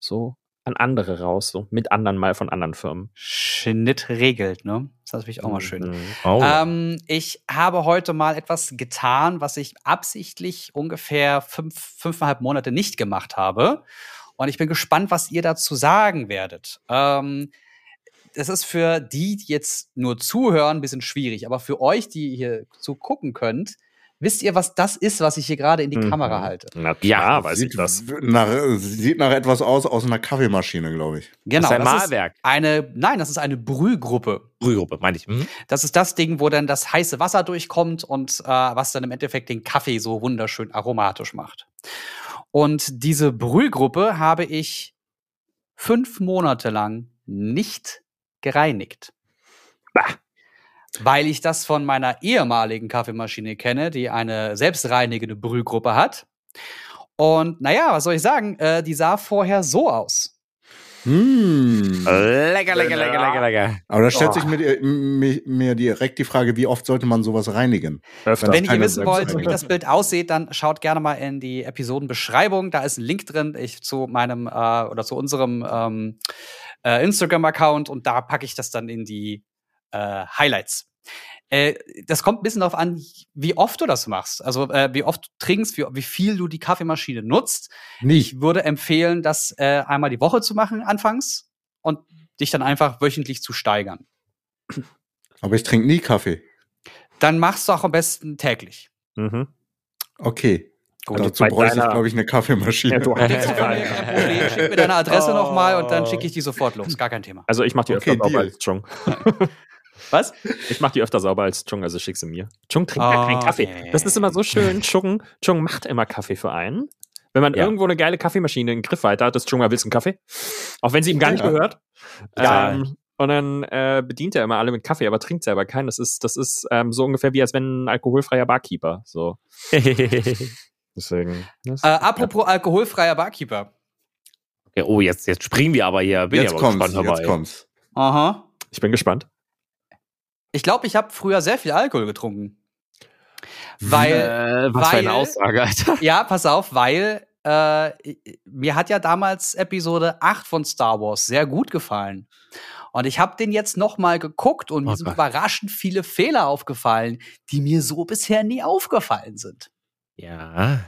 so an andere raus, so mit anderen mal von anderen Firmen. Schnitt regelt, ne? Das ist natürlich auch mal schön. Mhm. Oh. Ähm, ich habe heute mal etwas getan, was ich absichtlich ungefähr fünf, fünfeinhalb Monate nicht gemacht habe. Und ich bin gespannt, was ihr dazu sagen werdet. Ähm, das ist für die, die jetzt nur zuhören, ein bisschen schwierig. Aber für euch, die hier zugucken könnt, wisst ihr, was das ist, was ich hier gerade in die Mhm. Kamera halte? Na Ja, klar, weiß sieht, ich das. Nach, sieht nach etwas aus, aus einer Kaffeemaschine, glaube ich. Genau. das ist ein ist Malwerk. eine, nein, das ist eine Brühgruppe. Brühgruppe, meine ich. Mhm. Das ist das Ding, wo dann das heiße Wasser durchkommt und äh, was dann im Endeffekt den Kaffee so wunderschön aromatisch macht. Und diese Brühgruppe habe ich fünf Monate lang nicht gereinigt. Weil ich das von meiner ehemaligen Kaffeemaschine kenne, die eine selbstreinigende Brühgruppe hat. Und naja, was soll ich sagen? Äh, die sah vorher so aus. Hm. Lecker, lecker, lecker, lecker, lecker. Aber da stellt Oh. sich mir, die- mir, mir direkt die Frage, wie oft sollte man sowas reinigen? Öfter. Wenn ihr wissen wollt, wie das Bild aussieht, dann schaut gerne mal in die Episodenbeschreibung. Da ist ein Link drin ich, zu meinem äh, oder zu unserem ähm, äh, Instagram-Account und da packe ich das dann in die äh, Highlights. Äh, das kommt ein bisschen darauf an, wie oft du das machst. Also äh, wie oft du trinkst, wie, wie viel du die Kaffeemaschine nutzt. Nicht. Ich würde empfehlen, das äh, einmal die Woche zu machen anfangs und dich dann einfach wöchentlich zu steigern. *clears throat* Aber ich trinke nie Kaffee. Dann machst du auch am besten täglich. Mhm. Okay. Gut, Dazu bei bräuchte ich, glaube ich, eine Kaffeemaschine. Ja, du- *laughs* kein Problem. Schick mir deine Adresse Oh. nochmal und dann schicke ich die sofort los. Gar kein Thema. Also ich mache die Okay, öfter Deal. als Chung. *laughs* Was? Ich mache die öfter sauber als Chung, also schick sie mir. Chung trinkt ja keinen Oh, Kaffee. nee. Das ist immer so schön. Chung, Chung macht immer Kaffee für einen. Wenn man Ja. irgendwo eine geile Kaffeemaschine in Griffweite hat, ist Chung mal, willst du einen Kaffee? Auch wenn sie ihm gar nicht Ja. gehört. Ja. Ähm, Und dann äh, bedient er immer alle mit Kaffee, aber trinkt selber keinen. Das ist, das ist ähm, so ungefähr wie als wenn ein alkoholfreier Barkeeper. So. *laughs* Deswegen. Das, Äh, apropos alkoholfreier Barkeeper. okay, oh, jetzt, jetzt springen wir aber hier. Bin Jetzt aber gespannt jetzt kommt's. Aha. ich bin gespannt. Ich glaube, ich habe früher sehr viel Alkohol getrunken. Weil, äh, was für eine weil- Aussage, Alter. ja, pass auf, weil äh, mir hat ja damals Episode 8 von Star Wars sehr gut gefallen. Und ich habe den jetzt noch mal geguckt und mir Oh sind Gott. überraschend viele Fehler aufgefallen, die mir so bisher nie aufgefallen sind. Ja.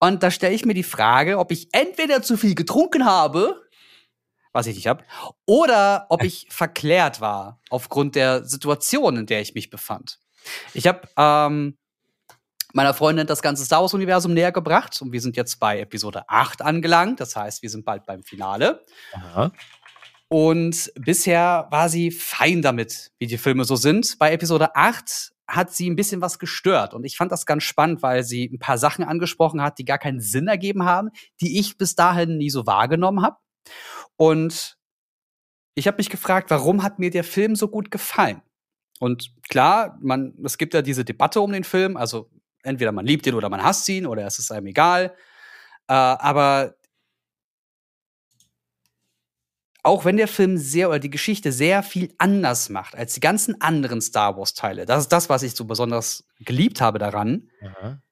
Und da stelle ich mir die Frage, ob ich entweder zu viel getrunken habe, was ich nicht habe, oder ob ich *laughs* verklärt war aufgrund der Situation, in der ich mich befand. Ich habe ähm, meiner Freundin das ganze Star Wars-Universum näher gebracht und wir sind jetzt bei Episode 8 angelangt. Das heißt, wir sind bald beim Finale. Aha. Und bisher war sie fein damit, wie die Filme so sind. Bei Episode 8 hat sie ein bisschen was gestört. Und ich fand das ganz spannend, weil sie ein paar Sachen angesprochen hat, die gar keinen Sinn ergeben haben, die ich bis dahin nie so wahrgenommen habe. Und ich habe mich gefragt, warum hat mir der Film so gut gefallen? Und klar, man, es gibt ja diese Debatte um den Film, also entweder man liebt ihn oder man hasst ihn oder es ist einem egal. Äh, aber auch wenn der Film sehr oder die Geschichte sehr viel anders macht als die ganzen anderen Star Wars Teile, das ist das, was ich so besonders geliebt habe daran, Aha.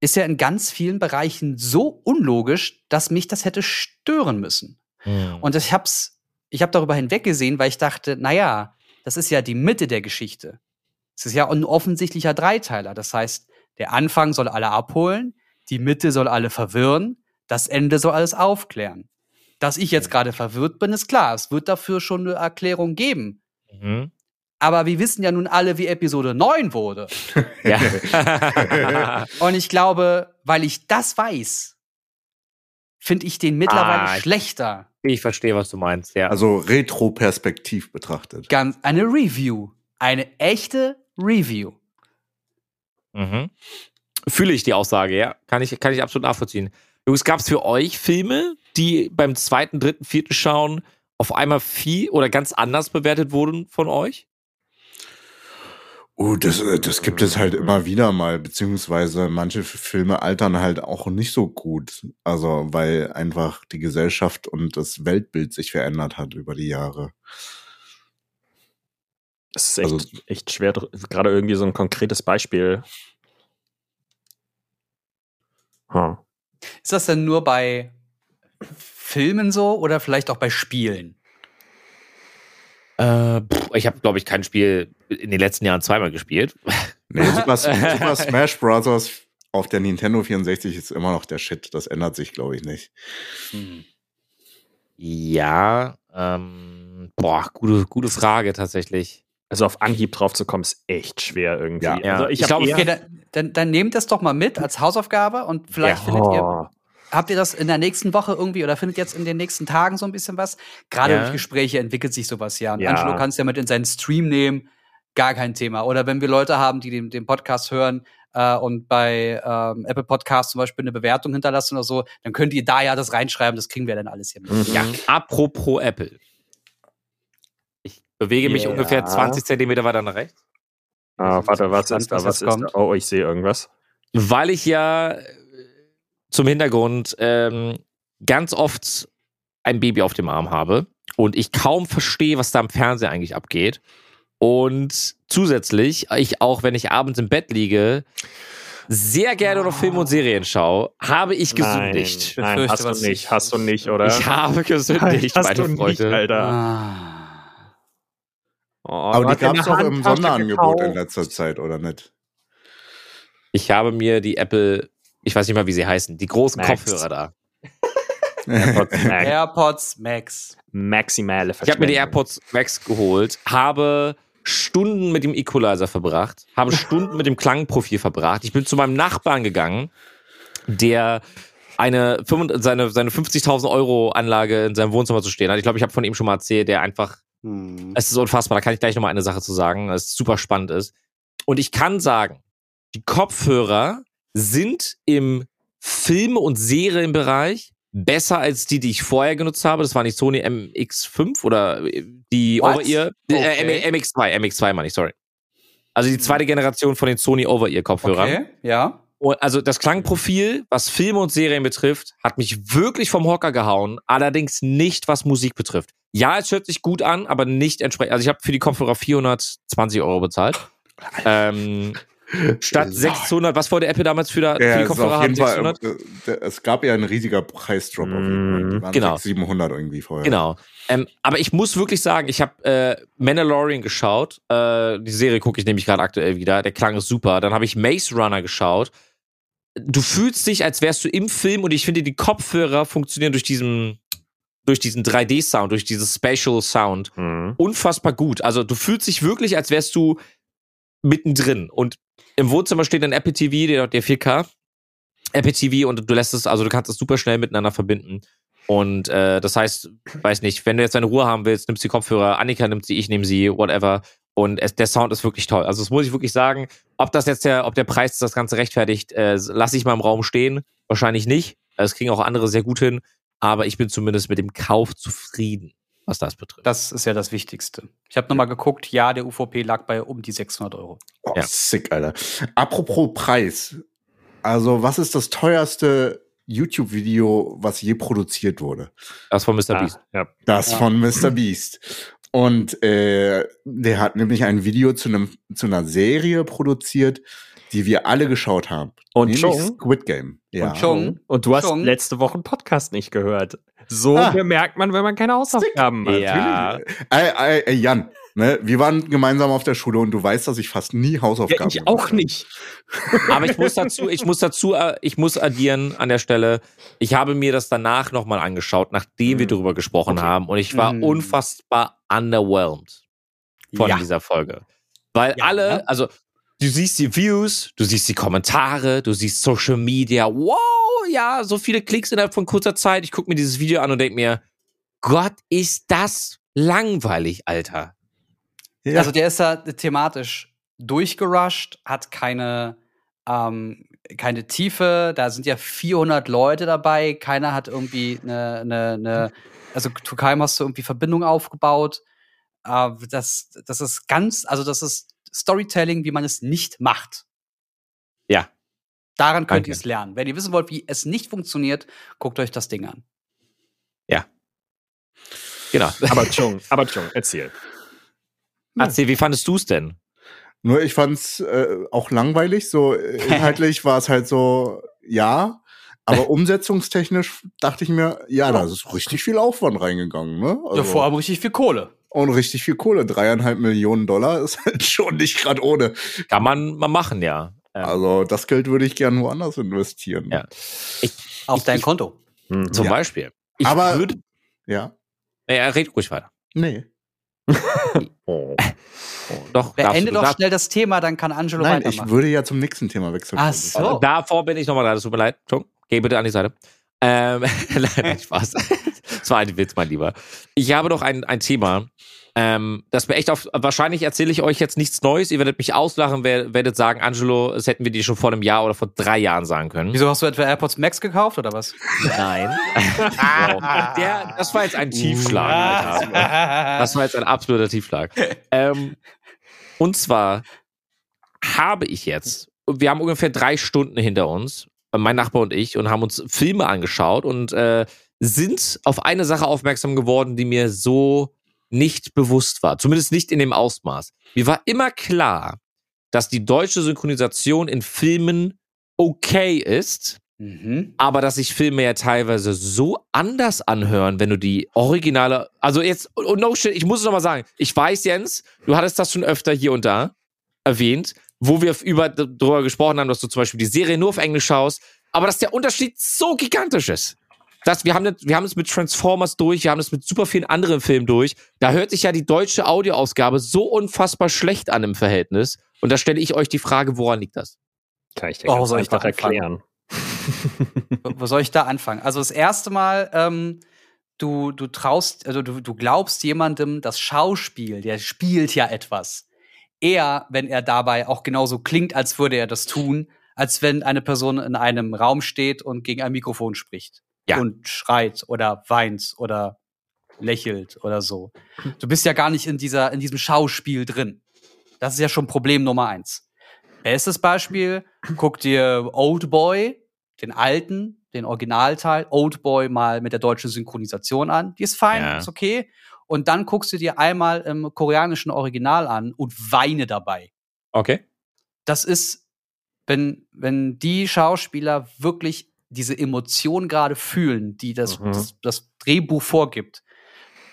Ist er in ganz vielen Bereichen so unlogisch, dass mich das hätte stören müssen. Hm. Und ich hab's, ich habe darüber hinweggesehen, weil ich dachte, naja, das ist ja die Mitte der Geschichte. Es ist ja ein offensichtlicher Dreiteiler. Das heißt, der Anfang soll alle abholen, die Mitte soll alle verwirren, das Ende soll alles aufklären. Dass ich jetzt gerade verwirrt bin, ist klar. Es wird dafür schon eine Erklärung geben. Mhm. Aber wir wissen ja nun alle, wie Episode 9 wurde. Ja. *laughs* Und ich glaube, weil ich das weiß, finde ich den mittlerweile Ah, schlechter. ich verstehe, was du meinst, ja. Also retroperspektiv betrachtet. Ganz eine Review. Eine echte Review. Mhm. Fühle ich die Aussage, ja. Kann ich, kann ich absolut nachvollziehen. Jungs, gab es für euch Filme, die beim zweiten, dritten, vierten Schauen auf einmal viel oder ganz anders bewertet wurden von euch? Oh, das, äh, das gibt es halt immer wieder mal, beziehungsweise manche Filme altern halt auch nicht so gut. Also, weil einfach die Gesellschaft und das Weltbild sich verändert hat über die Jahre. Es ist echt, Also- echt schwer, gerade irgendwie so ein konkretes Beispiel. Huh. Ist das denn nur bei Filmen so oder vielleicht auch bei Spielen? Äh, pff, ich habe, glaube ich, kein Spiel in den letzten Jahren zweimal gespielt. *laughs* Nee, Super, *laughs* Super Smash Bros. auf der Nintendo 64 ist immer noch der Shit. Das ändert sich, glaube ich, nicht. Hm. Ja, ähm, boah, gute, gute Frage tatsächlich. Also auf Anhieb drauf zu kommen, ist echt schwer irgendwie. Ja. Ja. Also ich, Ich glaube, Okay, dann, dann, dann nehmt das doch mal mit als Hausaufgabe und vielleicht Ja. findet ihr, Oh. Habt ihr das in der nächsten Woche irgendwie oder findet jetzt in den nächsten Tagen so ein bisschen was? Gerade Ja. durch Gespräche entwickelt sich sowas ja. Und Ja. Angelo kann es ja mit in seinen Stream nehmen, gar kein Thema. Oder wenn wir Leute haben, die den, den Podcast hören äh, und bei ähm, Apple Podcasts zum Beispiel eine Bewertung hinterlassen oder so, dann könnt ihr da ja das reinschreiben, das kriegen wir dann alles hier mit. Mhm. Ja, apropos Apple. Ich bewege mich Ja. ungefähr 20 Zentimeter weiter nach rechts. Ah, warte, was ist da? was ist da? Oh, ich sehe irgendwas. Weil ich ja zum Hintergrund ähm, ganz oft ein Baby auf dem Arm habe und ich kaum verstehe, was da am Fernseher eigentlich abgeht. Und zusätzlich, ich auch, wenn ich abends im Bett liege, sehr gerne noch Filme und Serien schaue, habe ich gesündigt. Nein, nein hast du nicht, ich- hast du nicht, oder? Ich habe gesündigt, *laughs* hast meine du nicht, Freunde. Alter. Ah. Oh, Aber du die gab es auch im Sonderangebot in gekauft. letzter Zeit, oder nicht? Ich habe mir die Apple, ich weiß nicht mal, wie sie heißen, die großen Max. Kopfhörer da. *laughs* AirPods Max. AirPods Max. Maximale Ich habe mir die. AirPods Max geholt, habe Stunden mit dem Equalizer verbracht, habe Stunden mit dem Klangprofil verbracht. Ich bin zu meinem Nachbarn gegangen, der eine, 5 seine, seine 50.000 Euro Anlage in seinem Wohnzimmer zu stehen hat. Ich glaube, ich habe von ihm schon mal erzählt, der einfach Hm. es ist unfassbar, da kann ich gleich nochmal eine Sache zu sagen, es super spannend ist. Und ich kann sagen, die Kopfhörer sind im Film- und Serienbereich besser als die, die ich vorher genutzt habe. Das war nicht Sony MX5 oder äh, die? Over-Ear. Okay. Äh, MX2, MX2 meine ich, sorry. Also die zweite Generation von den Sony Over-Ear-Kopfhörern. Okay, ja. Und Also das Klangprofil, was Filme und Serien betrifft, hat mich wirklich vom Hocker gehauen. Allerdings nicht, was Musik betrifft. Ja, es hört sich gut an, aber nicht entsprechend. Also ich habe für die Kopfhörer 420 Euro bezahlt. *laughs* Ähm, statt 600, was wollte Apple damals für, da, für Ja, die es, ist Kopfhörer haben? jeden Fall, 600? äh, es gab ja ein riesiger Preisdrop. auf jeden Fall. Die waren Genau. 600, 700 irgendwie vorher. Genau. Ähm, aber ich muss wirklich sagen, ich habe äh, Mandalorian geschaut. Äh, die Serie gucke ich nämlich gerade aktuell wieder. Der Klang ist super. Dann habe ich Maze Runner geschaut. Du fühlst dich, als wärst du im Film und ich finde, die Kopfhörer funktionieren durch diesen, durch diesen 3D-Sound, durch dieses Spatial Sound Mhm. unfassbar gut. Also du fühlst dich wirklich, als wärst du mittendrin. Und im Wohnzimmer steht ein Apple TV, der, der 4K. Apple TV und du lässt es, also du kannst es super schnell miteinander verbinden. Und äh, das heißt, weiß nicht, wenn du jetzt deine Ruhe haben willst, nimmst die Kopfhörer, Annika nimmt sie, ich nehme sie, whatever. Und es, der Sound ist wirklich toll. Also das muss ich wirklich sagen. Ob das jetzt der, ob der Preis das Ganze rechtfertigt, äh, lasse ich mal im Raum stehen. Wahrscheinlich nicht. Das kriegen auch andere sehr gut hin. Aber ich bin zumindest mit dem Kauf zufrieden, was das betrifft. Das ist ja das Wichtigste. Ich habe nochmal geguckt, ja, der UVP lag bei um die 600 Euro. Oh, Ja. sick, Alter. Apropos Preis. Also, was ist das teuerste YouTube-Video, was je produziert wurde? Das von Mr. Ah, Beast. ja. Das Ja. von Mr. Beast. Und äh, der hat nämlich ein Video zu, einem, zu einer Serie produziert, die wir alle geschaut haben. Und Chung? Squid Game. Ja. Und Chung, Und du hast Schon. letzte Woche einen Podcast nicht gehört. So Ah. bemerkt man, wenn man keine Hausaufgaben macht. Ja. Ey, ey, ey, Jan, ne, wir waren gemeinsam auf der Schule und du weißt, dass ich fast nie Ja, Hausaufgaben ich auch gemacht habe. nicht. *laughs* Aber ich muss dazu, ich muss dazu, äh, ich muss addieren an der Stelle. Ich habe mir das danach nochmal angeschaut, nachdem wir Mhm. darüber gesprochen Okay. haben. Und ich war Mhm. unfassbar underwhelmed von Ja. dieser Folge. Weil Ja, alle, also du siehst die Views, du siehst die Kommentare, du siehst Social Media. Wow, ja, so viele Klicks innerhalb von kurzer Zeit. Ich gucke mir dieses Video an und denke mir, Gott, ist das langweilig, Alter. Ja. Also der ist ja thematisch durchgerusht, hat keine, ähm, keine Tiefe. Da sind ja 400 Leute dabei. Keiner hat irgendwie eine, eine, eine also zu keinem hast du irgendwie Verbindung aufgebaut. Äh, das, das ist ganz, also das ist Storytelling, wie man es nicht macht. Ja. Daran könnt Danke. ihr es lernen. Wenn ihr wissen wollt, wie es nicht funktioniert, guckt euch das Ding an. Genau. *laughs* Aber Chung, *laughs* aber Chung, erzähl. Erzähl, wie fandest du es denn? Nur ich fand's äh, auch langweilig. So äh, *laughs* inhaltlich war es halt so, ja. Aber umsetzungstechnisch dachte ich mir, ja, da ist richtig viel Aufwand reingegangen, ne? ja, vor allem richtig viel Kohle. Und richtig viel Kohle. Dreieinhalb Millionen Dollar ist *laughs* halt schon nicht gerade ohne. Kann man mal machen, ja. Ähm, Also das Geld würde ich gern woanders investieren. Ja. Auf Ich- dein ich- Konto. Mhm. Zum Ja. Beispiel. Ich Aber- würde. Ja. Ja, red ruhig weiter. Nee. *laughs* Oh. Doch, darfst Beende du, doch schnell das Thema, dann kann Angelo Nein, ich weitermachen. würde ja zum nächsten Thema wechseln. Ach so. Davor bin ich nochmal dran, das tut mir leid. Entschuldigung, geh bitte an die Seite. Ähm, *laughs* nein, Spaß. *laughs* Das war ein Witz, mein Lieber. Ich habe doch ein, ein Thema, ähm, das mir echt auf. Wahrscheinlich erzähle ich euch jetzt nichts Neues. Ihr werdet mich auslachen, wer- werdet sagen, Angelo, das hätten wir dir schon vor einem Jahr oder vor drei Jahren sagen können. Wieso hast du etwa AirPods Max gekauft oder was? Nein. *laughs* Der, das war jetzt ein Tiefschlag, Alter. Das war jetzt ein absoluter Tiefschlag. ähm, und zwar habe ich jetzt, wir haben ungefähr drei Stunden hinter uns, mein Nachbar und ich, und haben uns Filme angeschaut und äh, sind auf eine Sache aufmerksam geworden, die mir so nicht bewusst war. Zumindest nicht in dem Ausmaß. Mir war immer klar, dass die deutsche Synchronisation in Filmen okay ist, Mhm. aber dass sich Filme ja teilweise so anders anhören, wenn du die originale, also jetzt, und no shit, ich muss es nochmal sagen, ich weiß, Jens, du hattest das schon öfter hier und da erwähnt, wo wir über, darüber gesprochen haben, dass du zum Beispiel die Serie nur auf Englisch schaust, aber dass der Unterschied so gigantisch ist. Das, wir, haben das, wir haben es mit Transformers durch, wir haben es mit super vielen anderen Filmen durch. Da hört sich ja die deutsche Audioausgabe so unfassbar schlecht an im Verhältnis. Und da stelle ich euch die Frage, woran liegt das? Kann ich dir Oh, ganz soll ich da erklären. Wo *laughs* wo soll ich da anfangen? Also das erste Mal, ähm, du, du traust, also du, du glaubst jemandem das Schauspiel, der spielt ja etwas. Eher, wenn er dabei auch genauso klingt, als würde er das tun, als wenn eine Person in einem Raum steht und gegen ein Mikrofon spricht. Ja. und schreit oder weint oder lächelt oder so. Du bist ja gar nicht in dieser, in diesem Schauspiel drin. Das ist ja schon Problem Nummer eins. Bestes Beispiel, guck dir Old Boy, den alten, den Originalteil, Old Boy mal mit der deutschen Synchronisation an. Die ist fein, Ja. ist okay. Und dann guckst du dir einmal im koreanischen Original an und weine dabei. Okay. Das ist, wenn, wenn die Schauspieler wirklich diese Emotion gerade fühlen, die das, Mhm. das, das Drehbuch vorgibt,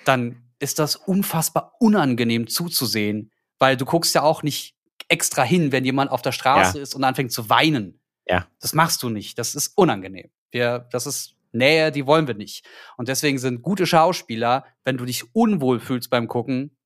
dann ist das unfassbar unangenehm zuzusehen, weil du guckst ja auch nicht extra hin, wenn jemand auf der Straße ist und anfängt zu weinen. Ja. Das machst du nicht. Das ist unangenehm. Wir, das ist Nähe, die wollen wir nicht. Und deswegen sind gute Schauspieler, wenn du dich unwohl fühlst beim Gucken,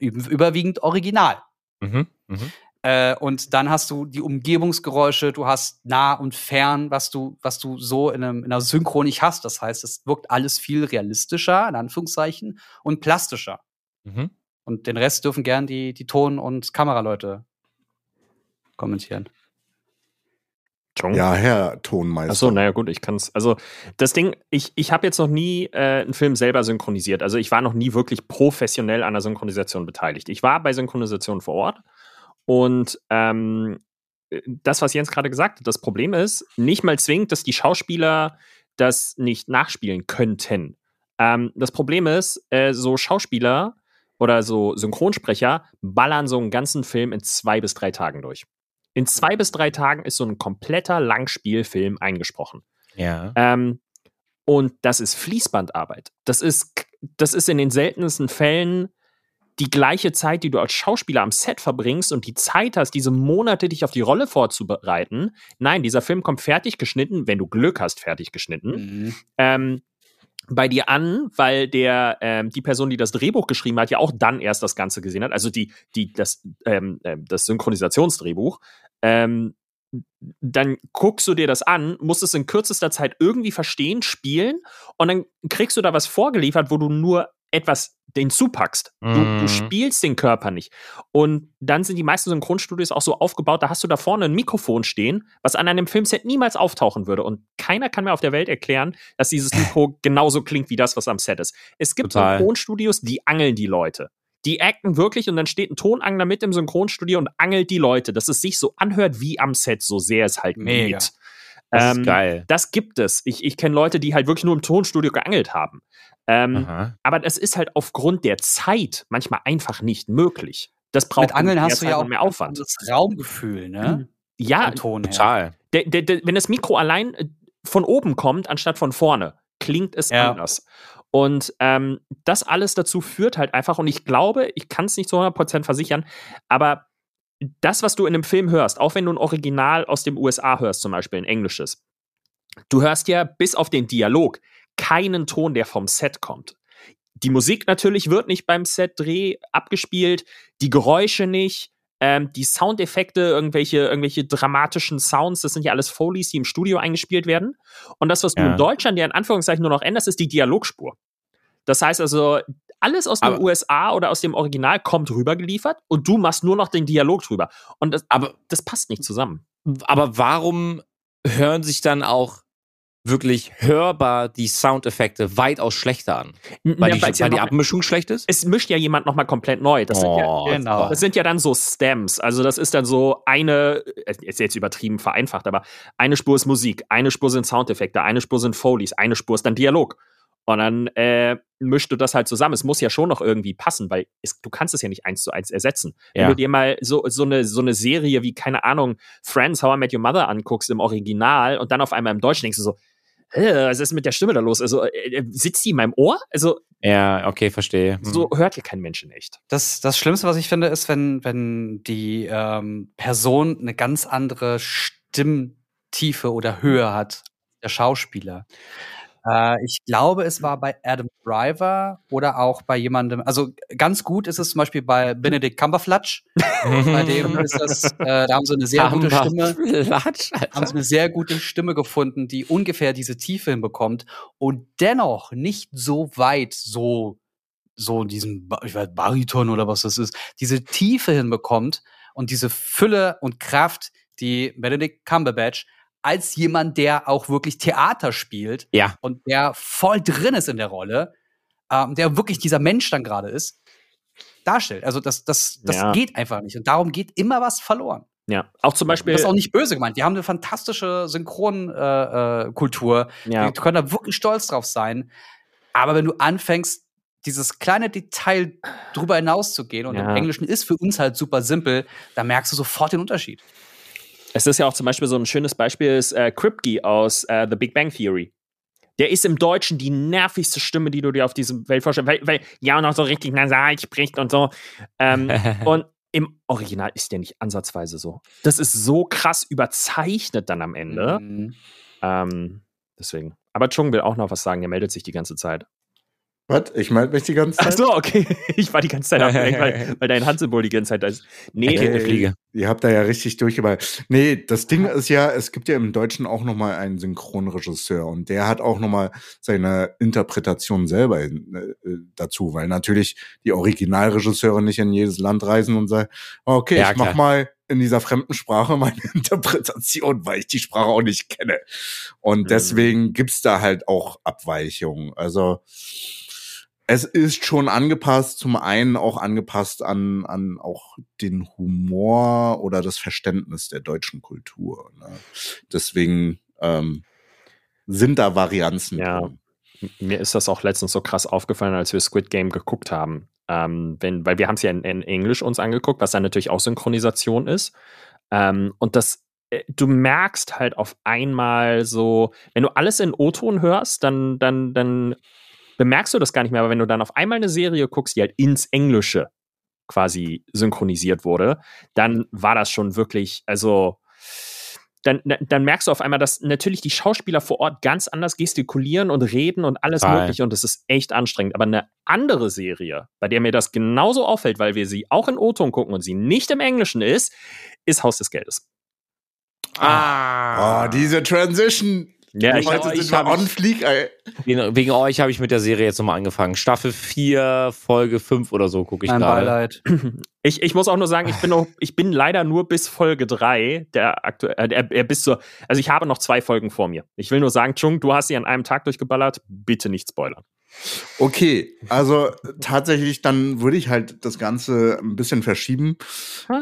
üb- überwiegend original. Mhm. Mhm. Äh, und dann hast du die Umgebungsgeräusche, du hast nah und fern, was du, was du so in, einem, in einer Synchro nicht hast. Das heißt, es wirkt alles viel realistischer, in Anführungszeichen, und plastischer. Mhm. Und den Rest dürfen gern die, die Ton- und Kameraleute kommentieren. Jung? Ja, Herr Tonmeister. Achso, naja, gut, ich kann's. Also, das Ding, ich, ich habe jetzt noch nie äh, einen Film selber synchronisiert. Also, ich war noch nie wirklich professionell an der Synchronisation beteiligt. Ich war bei Synchronisation vor Ort und ähm, das, was Jens gerade gesagt hat, das Problem ist, nicht mal zwingend, dass die Schauspieler das nicht nachspielen könnten. Ähm, das Problem ist, äh, so Schauspieler oder so Synchronsprecher ballern so einen ganzen Film in zwei bis drei Tagen durch. In zwei bis drei Tagen ist so ein kompletter Langspielfilm eingesprochen. Ja. Ähm, und das ist Fließbandarbeit. Das ist, das ist in den seltensten Fällen die gleiche Zeit, die du als Schauspieler am Set verbringst und die Zeit hast, diese Monate dich auf die Rolle vorzubereiten. Nein, dieser Film kommt fertig geschnitten, wenn du Glück hast, fertig geschnitten Mhm. ähm, bei dir an, weil der ähm, die Person, die das Drehbuch geschrieben hat, ja auch dann erst das Ganze gesehen hat, also die die das ähm, ähm, das Synchronisationsdrehbuch. Ähm, dann guckst du dir das an, musst es in kürzester Zeit irgendwie verstehen, spielen und dann kriegst du da was vorgeliefert, wo du nur etwas den zupackst. Du, Mhm. du spielst den Körper nicht. Und dann sind die meisten Synchronstudios auch so aufgebaut, da hast du da vorne ein Mikrofon stehen, was an einem Filmset niemals auftauchen würde. Und keiner kann mir auf der Welt erklären, dass dieses Mikro *laughs* genauso klingt wie das, was am Set ist. Es gibt Total. Synchronstudios, die angeln die Leute. Die acten wirklich und dann steht ein Tonangler mit im Synchronstudio und angelt die Leute, dass es sich so anhört wie am Set, so sehr es halt Mega. geht. Das Ähm, ist geil. Das gibt es. Ich, ich kenne Leute, die halt wirklich nur im Tonstudio geangelt haben. Ähm, aber das ist halt aufgrund der Zeit manchmal einfach nicht möglich. Das braucht Mit Angeln mehr hast du Zeit ja und auch mehr Aufwand. das Raumgefühl, ne? Ja, Ton her. Total. der, der, der, wenn das Mikro allein äh, von oben kommt, anstatt von vorne, klingt es Ja. anders. Und ähm, das alles dazu führt halt einfach, und ich glaube, ich kann es nicht zu 100% versichern, aber das, was du in einem Film hörst, auch wenn du ein Original aus dem USA hörst, zum Beispiel ein englisches, du hörst ja bis auf den Dialog keinen Ton, der vom Set kommt. Die Musik natürlich wird nicht beim Set-Dreh abgespielt, die Geräusche nicht, ähm, die Soundeffekte, irgendwelche, irgendwelche dramatischen Sounds, das sind ja alles Foleys, die im Studio eingespielt werden. Und das, was du Ja. in Deutschland ja in Anführungszeichen nur noch änderst, ist die Dialogspur. Das heißt also, alles aus den Aber- USA oder aus dem Original kommt rübergeliefert und du machst nur noch den Dialog drüber. Und das, Aber, das passt nicht zusammen. aber warum hören sich dann auch wirklich hörbar die Soundeffekte weitaus schlechter an? Weil, Ja, die, weil's ja weil die Abmischung schlecht ist? es mischt ja jemand nochmal komplett neu. Das sind ja, Oh, genau. Das sind ja dann so Stems. Also, das ist dann so eine, äh, ist jetzt übertrieben vereinfacht, aber eine Spur ist Musik, eine Spur sind Soundeffekte, eine Spur sind Foleys, eine Spur ist dann Dialog. Und dann äh, mischst du das halt zusammen. Es muss ja schon noch irgendwie passen, weil es, du kannst es ja nicht eins zu eins ersetzen. Wenn Ja. du dir mal so, so, eine, so eine Serie wie, keine Ahnung, Friends, How I Met Your Mother anguckst im Original und dann auf einmal im Deutschen denkst du so, äh, was ist mit der Stimme da los? Also, äh, äh, sitzt die in meinem Ohr? Also, Ja, okay, verstehe. Hm. so hört ja kein Mensch in echt. Das, das Schlimmste, was ich finde, ist, wenn, wenn die ähm, Person eine ganz andere Stimmtiefe oder Höhe hat, der Schauspieler. Äh, ich glaube, es war bei Adam Driver oder auch bei jemandem, also ganz gut ist es zum Beispiel bei Benedict Cumberfletch. bei dem ist das, äh, da haben sie eine sehr gute Stimme. Haben sie eine sehr gute Stimme gefunden, die ungefähr diese Tiefe hinbekommt und dennoch nicht so weit so so diesen ich weiß Bariton oder was das ist, diese Tiefe hinbekommt und diese Fülle und Kraft, die Benedict Cumberbatch als jemand, der auch wirklich Theater spielt Ja. und der voll drin ist in der Rolle, ähm, der wirklich dieser Mensch dann gerade ist, darstellt. Also das, das, das Ja. geht einfach nicht. Und darum geht immer was verloren. Ja, auch zum Beispiel. Das ist auch nicht böse gemeint. Wir haben eine fantastische Synchronkultur. Äh, Kultur. ja, Wir können da wirklich stolz drauf sein. Aber wenn du anfängst, dieses kleine Detail drüber hinaus zu gehen, und Ja. im Englischen ist für uns halt super simpel, da merkst du sofort den Unterschied. Es ist ja auch zum Beispiel so ein schönes Beispiel ist äh, Kripke aus äh, The Big Bang Theory. Der ist im Deutschen die nervigste Stimme, die du dir auf diesem Welt vorstellst, weil, weil ja auch noch so richtig nasal spricht und so. Ähm, *laughs* und im Original ist der nicht ansatzweise so. Das ist so krass überzeichnet dann am Ende. Mhm. Ähm, deswegen. Aber Chung will auch noch was sagen, der meldet sich die ganze Zeit. Was? Ich melde mich die ganze Zeit. Ach so, okay. *laughs* Ich war die ganze Zeit *laughs* abgelenkt, weil, weil dein Handsymbol die ganze Zeit da ist. Nee, Ey, Fliege. Ihr habt da ja richtig durchgeballt. Nee, das Ding ist ja, es gibt ja im Deutschen auch noch mal einen Synchronregisseur und der hat auch noch mal seine Interpretation selber in, äh, dazu, weil natürlich die Originalregisseure nicht in jedes Land reisen und sagen, okay, Ja, ich mach klar. mal in dieser fremden Sprache meine *laughs* Interpretation, weil ich die Sprache auch nicht kenne. Und Mhm. deswegen gibt's da halt auch Abweichungen. Also es ist schon angepasst, zum einen auch angepasst an, an auch den Humor oder das Verständnis der deutschen Kultur. Ne? Deswegen ähm, sind da Varianzen. Ja. drin. mir ist das auch letztens so krass aufgefallen, als wir Squid Game geguckt haben. Ähm, wenn, weil wir haben es ja in, in Englisch uns angeguckt, was dann natürlich auch Synchronisation ist. Ähm, und das, äh, du merkst halt auf einmal so, wenn du alles in O-Ton hörst, dann, dann, dann bemerkst du das gar nicht mehr. Aber wenn du dann auf einmal eine Serie guckst, die halt ins Englische quasi synchronisiert wurde, dann war das schon wirklich, also dann, dann- merkst du auf einmal, dass natürlich die Schauspieler vor Ort ganz anders gestikulieren und reden und alles Total. mögliche und es ist echt anstrengend. Aber eine andere Serie, bei der mir das genauso auffällt, weil wir sie auch in O-Ton gucken und sie nicht im Englischen ist, ist Haus des Geldes. Ah. Oh, diese Transition. Ja, ich, Heute sind ich wir on fleek, ey. Wegen, wegen euch habe ich mit der Serie jetzt nochmal angefangen. Staffel 4, Folge 5 oder so gucke ich Mein gerade. Beileid. *clears throat* ich, ich muss auch nur sagen, ich bin, noch, ich bin leider nur bis Folge 3, der aktuell, äh, der bis zur, also ich habe noch zwei Folgen vor mir. Ich will nur sagen, Chung, du hast sie an einem Tag durchgeballert, bitte nicht spoilern. Okay, also tatsächlich, dann würde ich halt das Ganze ein bisschen verschieben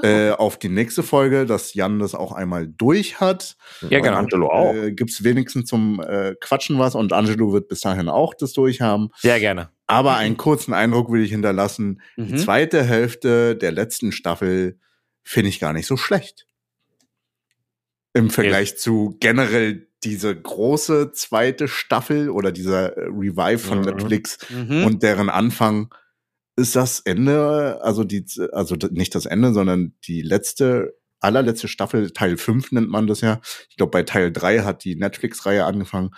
äh, auf die nächste Folge, dass Jan das auch einmal durch hat. Ja, genau. Angelo auch. Äh, gibt's wenigstens zum äh, Quatschen was und Angelo wird bis dahin auch das durchhaben. Sehr gerne. Aber einen kurzen Eindruck will ich hinterlassen. Die Mhm. zweite Hälfte der letzten Staffel finde ich gar nicht so schlecht. Im Vergleich zu generell diese große zweite Staffel oder dieser äh, Revive von Mhm. Netflix Mhm. und deren Anfang ist das Ende, also die, also nicht das Ende, sondern die letzte, allerletzte Staffel, Teil 5 nennt man das ja. Ich glaube, bei Teil 3 hat die Netflix-Reihe angefangen.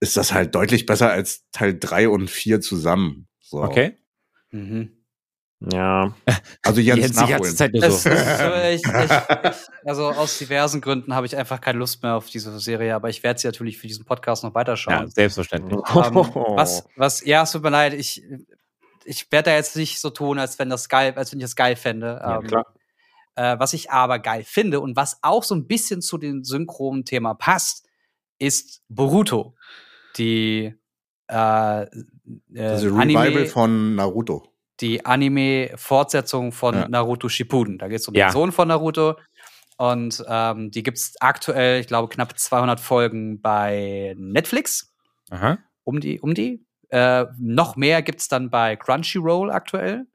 Ist das halt deutlich besser als Teil 3 und 4 zusammen. So. Okay. Mhm. Ja. Also Jens Jetzt die ganze nachholen. Zeit nur so. ist, ich, ich, also aus diversen Gründen habe ich einfach keine Lust mehr auf diese Serie, aber ich werde sie natürlich für diesen Podcast noch Ja, weiterschauen. selbstverständlich. Ähm, was, *laughs* was, ja, es tut mir leid, ich, ich werde da jetzt nicht so tun, als wenn das geil, als wenn ich das geil fände. Ja, Ähm, klar. Äh, was ich aber geil finde und was auch so ein bisschen zu dem synchronen Thema passt, ist Boruto. Die äh, äh, Das Revival Anime, von Naruto. Die Anime-Fortsetzung von Ja. Naruto Shippuden. Da geht es um Ja. den Sohn von Naruto. Und ähm, die gibt es aktuell, ich glaube, knapp 200 Folgen bei Netflix. Aha. Um die, um die. Äh, noch mehr gibt es dann bei Crunchyroll aktuell.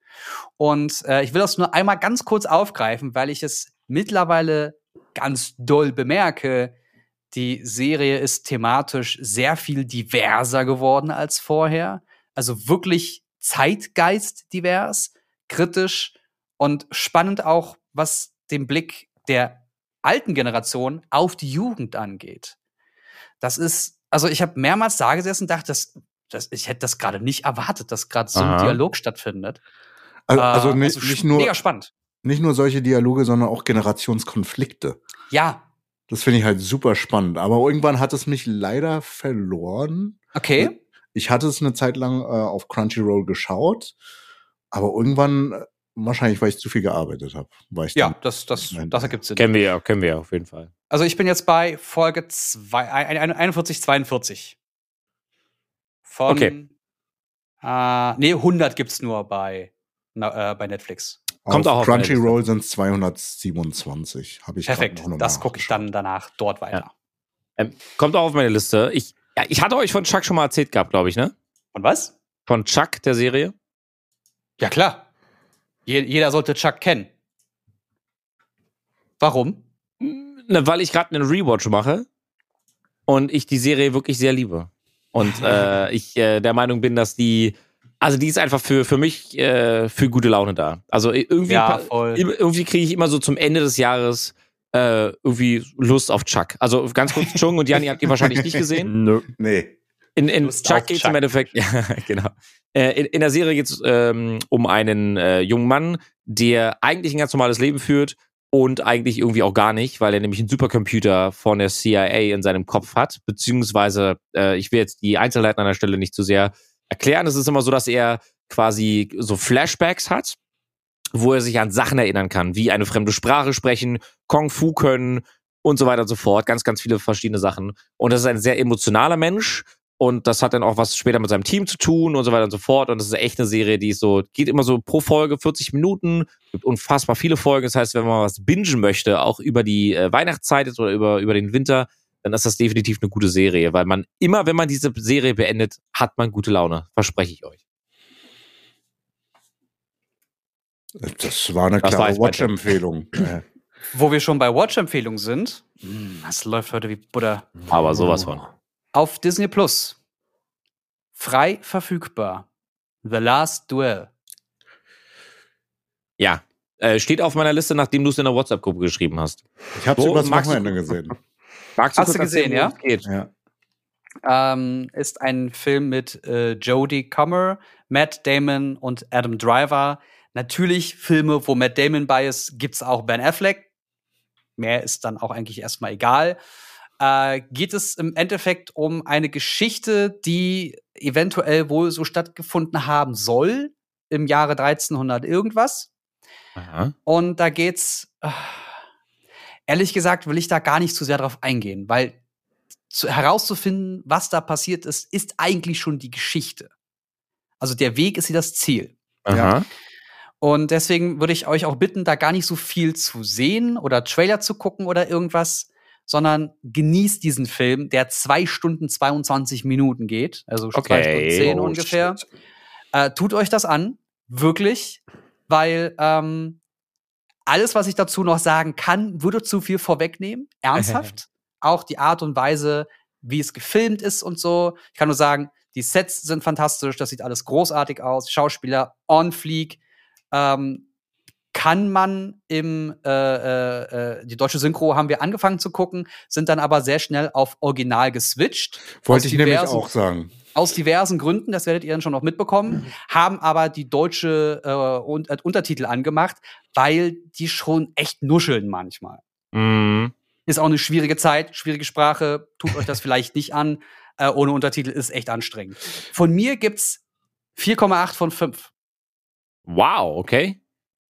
Und äh, ich will das nur einmal ganz kurz aufgreifen, weil ich es mittlerweile ganz doll bemerke. Die Serie ist thematisch sehr viel diverser geworden als vorher. Also wirklich Zeitgeist divers, kritisch und spannend auch, was den Blick der alten Generation auf die Jugend angeht. Das ist, also ich habe mehrmals da gesessen und dachte, das, das, ich hätte das gerade nicht erwartet, dass gerade so ein. Dialog stattfindet. Also, Äh, also, nicht, nur, Mega spannend. nicht nur solche Dialoge, sondern auch Generationskonflikte. Ja, Das finde ich halt super spannend. Aber irgendwann hat es mich leider verloren. okay. Ich hatte es eine Zeit lang äh, auf Crunchyroll geschaut, aber irgendwann äh, Wahrscheinlich, weil ich zu viel gearbeitet habe. Ja, das, das, das ergibt Sinn. Kennen wir ja, kennen wir ja auf jeden Fall. Also ich bin jetzt bei Folge zwei, ein- ein- 41, 42. Von, Okay. Äh, nee, 100 gibt's nur bei, na, äh, bei Netflix. Kommt auch auf meine Crunchyroll sind es 227. Habe ich Perfekt. Das gucke ich dann danach dort weiter. Ähm, kommt auch auf meine Liste. Ich, ja, ich hatte euch von Chuck schon mal erzählt gehabt, glaube ich, ne? Und was? Von Chuck, der Serie. Ja, klar. Je, jeder sollte Chuck kennen. Warum? Ne, weil ich gerade einen Rewatch mache und ich die Serie wirklich sehr liebe. Und *laughs* äh, ich äh, der Meinung bin, dass die, also die ist einfach für, für mich äh, für gute Laune da. Also irgendwie, Ja, voll. irgendwie kriege ich immer so zum Ende des Jahres äh, irgendwie Lust auf Chuck. Also ganz kurz, *laughs* Chung und Janni habt ihr wahrscheinlich nicht gesehen. Nö. Nee. In, in Lust Chuck geht es im Endeffekt, *laughs* ja, genau. Äh, in, in der Serie geht es ähm, um einen äh, jungen Mann, der eigentlich ein ganz normales Leben führt und eigentlich irgendwie auch gar nicht, weil er nämlich einen Supercomputer von der CIA in seinem Kopf hat. Beziehungsweise, äh, ich will jetzt die Einzelheiten an der Stelle nicht zu sehr erklären. Es ist immer so, dass er quasi so Flashbacks hat, wo er sich an Sachen erinnern kann, wie eine fremde Sprache sprechen, Kung Fu können und so weiter und so fort. Ganz, ganz viele verschiedene Sachen. Und das ist ein sehr emotionaler Mensch. Und das hat dann auch was später mit seinem Team zu tun und so weiter und so fort. Und das ist echt eine Serie, die so, geht immer so pro Folge 40 Minuten, gibt unfassbar viele Folgen. Das heißt, wenn man was bingen möchte, auch über die äh, Weihnachtszeit oder über, über den Winter, dann ist das definitiv eine gute Serie, weil man immer, wenn man diese Serie beendet, hat man gute Laune. Verspreche ich euch. Das war eine Das klare Watch-Empfehlung. *clears throat* Wo wir schon bei Watch-Empfehlungen sind. Das läuft heute wie Butter. Aber sowas von. Auf Disney Plus. Frei verfügbar. The Last Duel. Ja. Äh, steht auf meiner Liste, nachdem du es in der WhatsApp-Gruppe geschrieben hast. ich habe es So, übers du- Wochenende gesehen. *laughs* Magst Hast kurz du gesehen, es Geht? Ja. ähm, ist ein Film mit äh, Jodie Comer, Matt Damon und Adam Driver. Natürlich Filme, wo Matt Damon bei ist, gibt's auch Ben Affleck. Mehr ist dann auch eigentlich erstmal egal. Äh, geht es im Endeffekt um eine Geschichte, die eventuell wohl so stattgefunden haben soll im Jahre 1300 irgendwas. Aha. Und da geht's, äh, ehrlich gesagt, will ich da gar nicht zu sehr drauf eingehen, weil zu, herauszufinden, was da passiert ist, ist eigentlich schon die Geschichte. Also der Weg ist hier das Ziel. Aha. Und deswegen würde ich euch auch bitten, da gar nicht so viel zu sehen oder Trailer zu gucken oder irgendwas, sondern genießt diesen Film, der zwei Stunden 22 Minuten geht, also zwei Okay. Stunden zehn Oh, ungefähr. Äh, tut euch das an, wirklich, weil ähm, alles, was ich dazu noch sagen kann, würde zu viel vorwegnehmen. Ernsthaft. *laughs* Auch die Art und Weise, wie es gefilmt ist und so. Ich kann nur sagen, die Sets sind fantastisch, das sieht alles großartig aus. Schauspieler on fleek. Ähm, kann man im äh, äh, äh, die deutsche Synchro haben wir angefangen zu gucken, sind dann aber sehr schnell auf Original geswitcht. Wollte ich nämlich diversen- auch sagen. aus diversen Gründen, das werdet ihr dann schon noch mitbekommen, haben aber die deutsche äh, Un äh, Untertitel angemacht, weil die schon echt nuscheln manchmal. Mhm. Ist auch eine schwierige Zeit, schwierige Sprache, tut euch das vielleicht nicht an. Äh, ohne Untertitel ist echt anstrengend. Von mir gibt's 4,8 von 5. Wow, okay.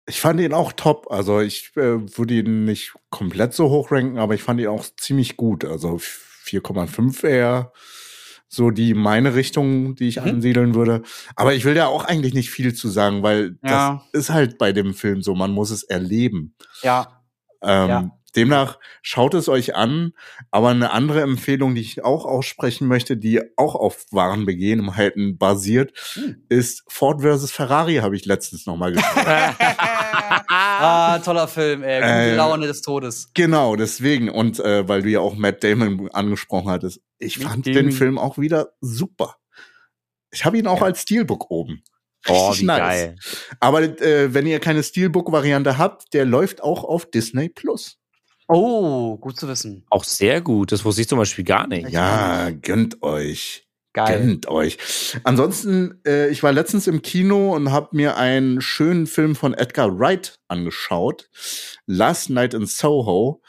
Ich fand ihn auch top. Also ich äh, würde ihn nicht komplett so hoch ranken, aber ich fand ihn auch ziemlich gut. Also 4,5 eher so die meine Richtung, die ich Mhm. ansiedeln würde. Aber ich will da auch eigentlich nicht viel zu sagen, weil Ja. das ist halt bei dem Film so. Man muss es erleben. Ja, Ähm, Ja. Demnach schaut es euch an. Aber eine andere Empfehlung, die ich auch aussprechen möchte, die auch auf wahren Begebenheiten basiert, Hm. ist Ford vs. Ferrari, habe ich letztens noch mal geschaut. *laughs* ah, toller Film, ey. Gute Äh, Laune des Todes. Genau, deswegen. Und äh, weil du ja auch Matt Damon angesprochen hattest. Ich fand Damon. den Film auch wieder super. Ich habe ihn auch als Steelbook oben. Oh, Richtig wie geil. Aber äh, wenn ihr keine Steelbook-Variante habt, der läuft auch auf Disney Plus. Oh, gut zu wissen. Auch sehr gut. Das wusste ich zum Beispiel gar nicht. Ja, gönnt euch. Geil. Gönnt euch. Ansonsten, äh, ich war letztens im Kino und habe mir einen schönen Film von Edgar Wright angeschaut. Last Night in Soho.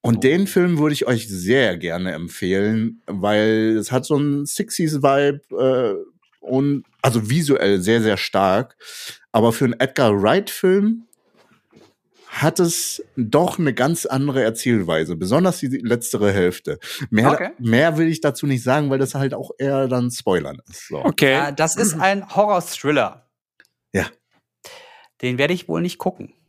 Und Oh. den Film würde ich euch sehr gerne empfehlen, weil es hat so einen 60s-Vibe äh, und also visuell sehr, sehr stark. Aber für einen Edgar Wright-Film hat es doch eine ganz andere Erzählweise, besonders die letztere Hälfte. Mehr, Okay. mehr will ich dazu nicht sagen, weil das halt auch eher dann Spoilern ist. So. Okay. Äh, das ist *clears throat* ein Horror-Thriller. Ja. Den werde ich wohl nicht gucken. *laughs*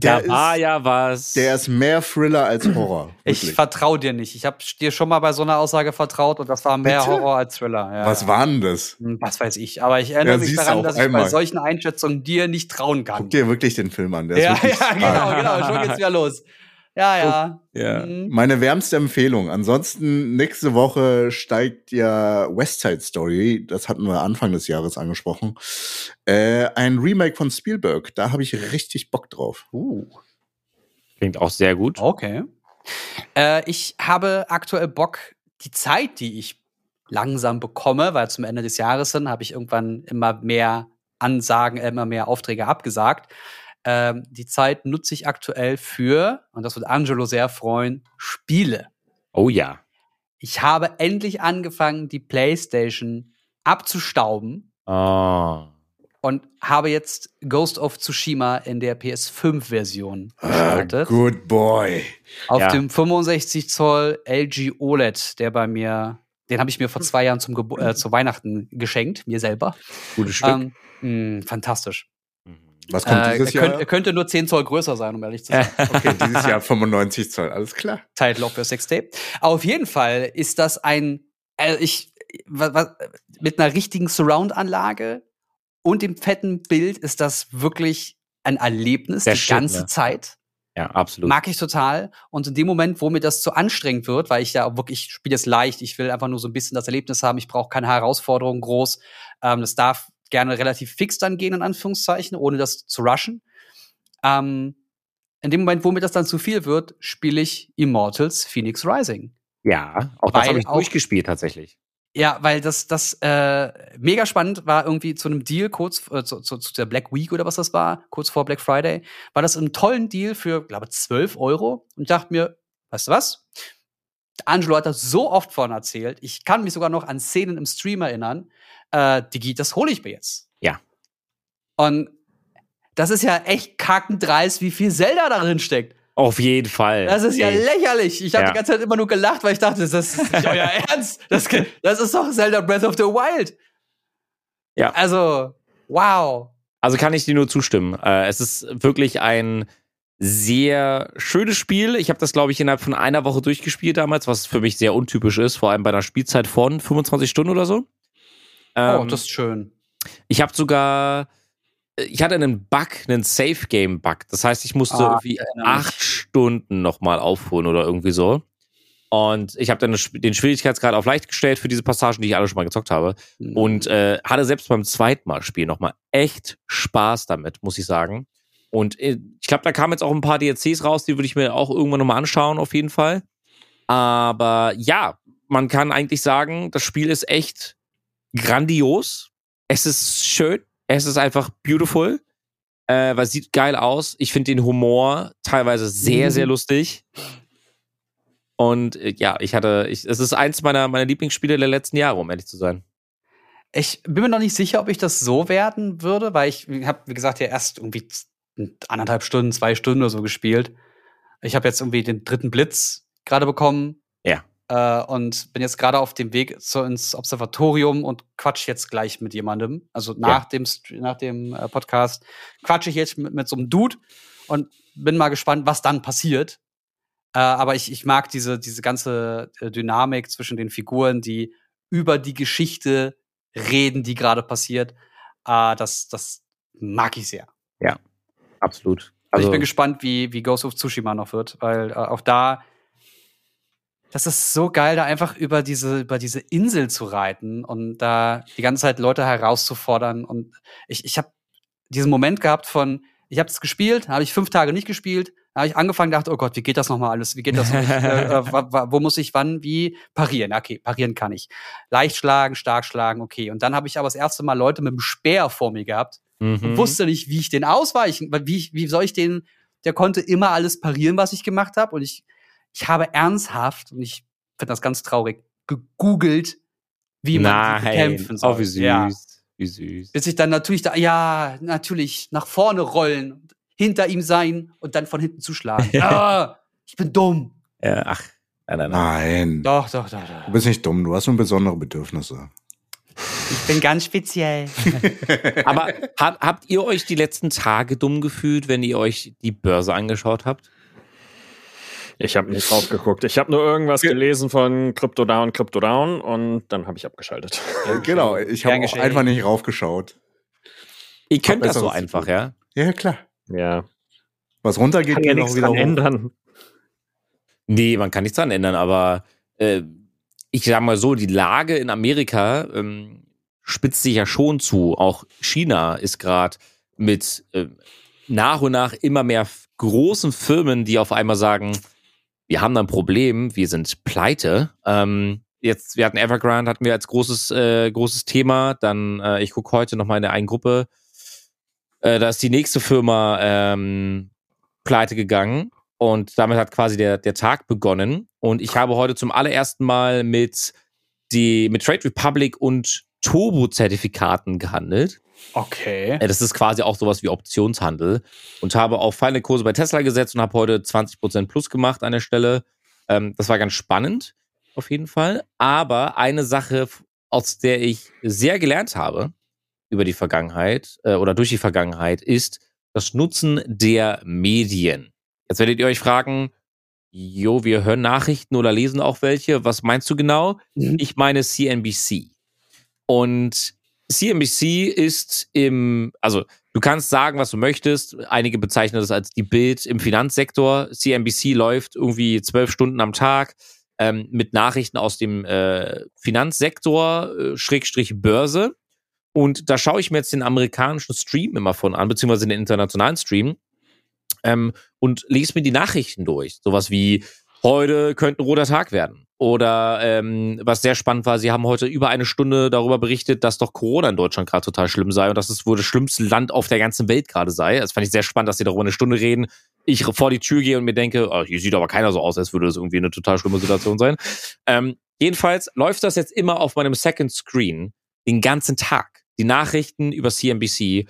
da Der war ist- ja was. Der ist mehr Thriller als Horror. Ich wirklich. vertraue dir nicht. Ich habe dir schon mal bei so einer Aussage vertraut und das war mehr Bitte? Horror als Thriller. Ja, Was war denn das? Hm, Was weiß ich. Aber ich erinnere Ja, mich daran, dass ich bei solchen Einschätzungen dir nicht trauen kann. Guck dir wirklich den Film an. Ja, ja, genau, *laughs* genau. Schon geht's wieder los. Ja, ja. ja. Mhm. Meine wärmste Empfehlung. Ansonsten nächste Woche steigt ja West Side Story, das hatten wir Anfang des Jahres angesprochen, äh, ein Remake von Spielberg. Da habe ich richtig Bock drauf. Uh. Klingt auch sehr gut. Okay. Äh, ich habe aktuell Bock, die Zeit, die ich langsam bekomme, weil zum Ende des Jahres hin habe ich irgendwann immer mehr Ansagen, immer mehr Aufträge abgesagt. Ähm, die Zeit nutze ich aktuell für, und das wird Angelo sehr freuen, Spiele. Oh ja. Ich habe endlich angefangen, die PlayStation abzustauben Oh. und habe jetzt Ghost of Tsushima in der PS5-Version Ah, gestartet. good boy. Auf Ja. dem 65 Zoll LG OLED, der bei mir, den habe ich mir vor zwei Jahren zum Gebo äh, zu Weihnachten geschenkt, mir selber. Gutes Stück. Ähm, mh, fantastisch. Was kommt Äh, dieses Jahr? er könnte nur 10 Zoll größer sein, um ehrlich zu sein. *laughs* Okay, dieses Jahr 95 Zoll, alles klar. Title of the 6D. Auf jeden Fall ist das ein, äh, ich, wa- wa- mit einer richtigen Surround-Anlage und dem fetten Bild ist das wirklich ein Erlebnis Der die Shit, ganze ne? Zeit. ja, absolut. Mag ich total. Und in dem Moment, wo mir das zu anstrengend wird, weil ich ja wirklich, ich spiele es leicht, ich will einfach nur so ein bisschen das Erlebnis haben, ich brauche keine Herausforderung groß. Ähm, das darf gerne relativ fix dann gehen, in Anführungszeichen, ohne das zu rushen. Ähm, in dem Moment, wo mir das dann zu viel wird, spiele ich Immortals Phoenix Rising. ja, auch das habe ich auch- durchgespielt tatsächlich. Ja, weil das, das äh, mega spannend war irgendwie zu einem Deal kurz äh, zu, zu, zu der Black Week oder was das war, kurz vor Black Friday, war das ein tollen Deal für, glaube 12 Euro. Und ich dachte mir, weißt du was? Angelo hat das so oft von erzählt. Ich kann mich sogar noch an Szenen im Stream erinnern. Äh, Digi, das hole ich mir jetzt. Ja. Und das ist ja echt kackendreist, wie viel Zelda darin steckt. Auf jeden Fall. Das ist ja Ey. lächerlich. Ich habe Ja. die ganze Zeit immer nur gelacht, weil ich dachte, das ist nicht euer *laughs* Ernst. Das, das ist doch Zelda Breath of the Wild. Ja. Also, wow. Also kann ich dir nur zustimmen. Äh, es ist wirklich ein sehr schönes Spiel. Ich habe das, glaube ich, innerhalb von einer Woche durchgespielt damals, was für mich sehr untypisch ist, vor allem bei einer Spielzeit von 25 Stunden oder so. oh, Ähm, das ist schön. ich habe sogar, ich hatte einen Bug, einen Safe-Game-Bug. Das heißt, ich musste Ah, irgendwie acht Stunden nochmal aufholen oder irgendwie so. Und ich habe dann den Schwierigkeitsgrad auf leicht gestellt für diese Passagen, die ich alle schon mal gezockt habe. Und äh, hatte selbst beim zweiten Mal spielen nochmal echt Spaß damit, muss ich sagen. Und äh, ich glaube, da kamen jetzt auch ein paar DLCs raus, die würde ich mir auch irgendwann nochmal anschauen, auf jeden Fall. Aber ja, man kann eigentlich sagen, das Spiel ist echt grandios. Es ist schön. Es ist einfach beautiful. Äh, weil es sieht geil aus. Ich finde den Humor teilweise sehr, sehr lustig. Und äh, ja, ich hatte, ich, es ist eins meiner, meiner Lieblingsspiele der letzten Jahre, um ehrlich zu sein. Ich bin mir noch nicht sicher, ob ich das so werden würde, weil ich habe, wie gesagt, ja erst irgendwie anderthalb Stunden, zwei Stunden oder so gespielt. Ich habe jetzt irgendwie den dritten Blitz gerade bekommen. Ja. Äh, und bin jetzt gerade auf dem Weg zu, ins Observatorium und quatsch jetzt gleich mit jemandem. Also nach dem, St- nach dem äh, Podcast quatsche ich jetzt mit, mit so einem Dude und bin mal gespannt, was dann passiert. Äh, aber ich, ich mag diese, diese ganze äh, Dynamik zwischen den Figuren, die über die Geschichte reden, die gerade passiert. Äh, das, das mag ich sehr. Absolut. Also, ich bin gespannt, wie, wie Ghost of Tsushima noch wird, weil äh, auch da, das ist so geil, da einfach über diese, über diese Insel zu reiten und da die ganze Zeit Leute herauszufordern. Und ich, ich habe diesen Moment gehabt von, ich habe es gespielt, habe ich fünf Tage nicht gespielt, habe ich angefangen, dachte, oh Gott, wie geht das nochmal alles? Wie geht das? noch? äh, äh, *laughs* wo muss ich wann, wie parieren? Okay, parieren kann ich. Leicht schlagen, stark schlagen, okay. Und dann habe ich aber das erste Mal Leute mit dem Speer vor mir gehabt Mhm. wusste nicht, wie ich den ausweichen, wie, wie soll ich den, der konnte immer alles parieren, was ich gemacht habe. Und ich, ich habe ernsthaft, und ich finde das ganz traurig, gegoogelt, wie man sie bekämpfen soll. Oh, wie süß. Ja. Wie süß. Bis ich dann natürlich da, ja, natürlich, nach vorne rollen, hinter ihm sein und dann von hinten zuschlagen. *laughs* ah, ich bin dumm. Ja, ach, nein, nein, nein. Nein. Doch, doch, doch, Du doch. bist nicht dumm, du hast nur besondere Bedürfnisse. Ich bin ganz speziell. *laughs* Aber hab, habt ihr euch die letzten Tage dumm gefühlt, wenn ihr euch die Börse angeschaut habt? Ich habe nicht drauf geguckt. Ich habe nur irgendwas Ge- gelesen von Crypto Down, Crypto Down und dann habe ich abgeschaltet. genau, ich habe auch einfach nicht raufgeschaut. Ihr könnt das so einfach, ja? Ja, klar. Ja. Was runtergeht, Kann ja nichts wieder dran hoch. ändern. Nee, man kann nichts dran ändern, aber äh, ich sag mal so, die Lage in Amerika ähm, spitzt sich ja schon zu. Auch China ist gerade mit äh, nach und nach immer mehr großen Firmen, die auf einmal sagen, wir haben da ein Problem, wir sind pleite. Ähm, jetzt, wir hatten Evergrande, hatten wir als großes, äh, großes Thema. Dann, äh, ich gucke heute noch mal in der einen Gruppe, äh, da ist die nächste Firma ähm, pleite gegangen. Und damit hat quasi der, der Tag begonnen. Und ich habe heute zum allerersten Mal mit, die, mit Trade Republic und Turbo-Zertifikaten gehandelt. Okay. Äh, Das ist quasi auch sowas wie Optionshandel. Und habe auch feine Kurse bei Tesla gesetzt und habe heute 20% plus gemacht an der Stelle. Ähm, das war ganz spannend, auf jeden Fall. Aber eine Sache, aus der ich sehr gelernt habe über die Vergangenheit äh, oder durch die Vergangenheit, ist das Nutzen der Medien. Jetzt werdet ihr euch fragen, jo, wir hören Nachrichten oder lesen auch welche. Was meinst du genau? Mhm. Ich meine CNBC. Und CNBC ist im, also du kannst sagen, was du möchtest. Einige bezeichnen das als die Bild im Finanzsektor. CNBC läuft irgendwie zwölf Stunden am Tag ähm, mit Nachrichten aus dem äh, Finanzsektor, äh, Schrägstrich Börse. Und da schaue ich mir jetzt den amerikanischen Stream immer von an, beziehungsweise den internationalen Stream. Ähm, und lese mir die Nachrichten durch. Sowas wie, heute könnte ein roter Tag werden. Oder ähm, was sehr spannend war, sie haben heute über eine Stunde darüber berichtet, dass doch Corona in Deutschland gerade total schlimm sei und dass es wohl das schlimmste Land auf der ganzen Welt gerade sei. Das fand ich sehr spannend, dass sie darüber eine Stunde reden. Ich vor die Tür gehe und mir denke, oh, hier sieht aber keiner so aus, als würde das irgendwie eine total schlimme Situation sein. Ähm, jedenfalls läuft das jetzt immer auf meinem Second Screen den ganzen Tag. Die Nachrichten über CNBC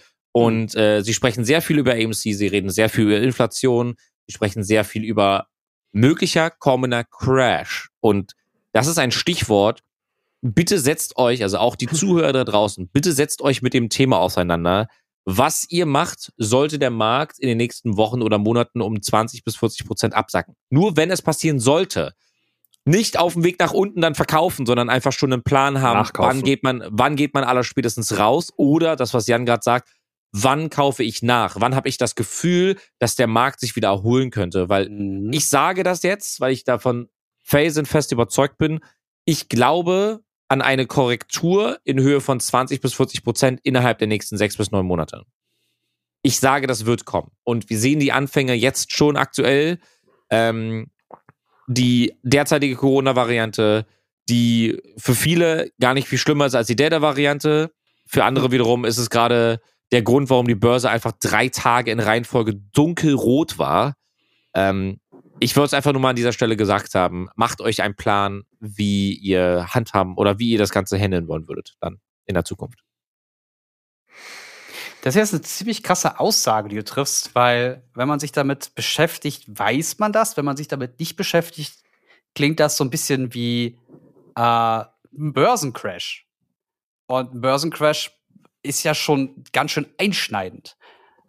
und äh, sie sprechen sehr viel über AMC, sie reden sehr viel über Inflation, sie sprechen sehr viel über möglicher kommender Crash. Und das ist ein Stichwort. Bitte setzt euch, also auch die *laughs* Zuhörer da draußen, bitte setzt euch mit dem Thema auseinander. Was ihr macht, sollte der Markt in den nächsten Wochen oder Monaten um 20 bis 40 Prozent absacken. Nur wenn es passieren sollte. Nicht auf dem Weg nach unten dann verkaufen, sondern einfach schon einen Plan haben, Nachkaufen. wann geht man, wann geht man aller spätestens raus oder das, was Jan gerade sagt, wann kaufe ich nach? Wann habe ich das Gefühl, dass der Markt sich wieder erholen könnte? Weil Mhm. ich sage das jetzt, weil ich davon felsenfest überzeugt bin. Ich glaube an eine Korrektur in Höhe von 20 bis 40 Prozent innerhalb der nächsten sechs bis neun Monate. Ich sage, das wird kommen. Und wir sehen die Anfänge jetzt schon aktuell. Ähm, die derzeitige Corona-Variante, die für viele gar nicht viel schlimmer ist als die Delta-Variante. Für andere wiederum ist es gerade der Grund, warum die Börse einfach drei Tage in Reihenfolge dunkelrot war. Ähm, ich würde es einfach nur mal an dieser Stelle gesagt haben, macht euch einen Plan, wie ihr handhaben oder wie ihr das Ganze handeln wollen würdet dann in der Zukunft. Das ist jetzt eine ziemlich krasse Aussage, die du triffst, weil wenn man sich damit beschäftigt, weiß man das. Wenn man sich damit nicht beschäftigt, klingt das so ein bisschen wie äh, ein Börsencrash. Und ein Börsencrash ist ja schon ganz schön einschneidend.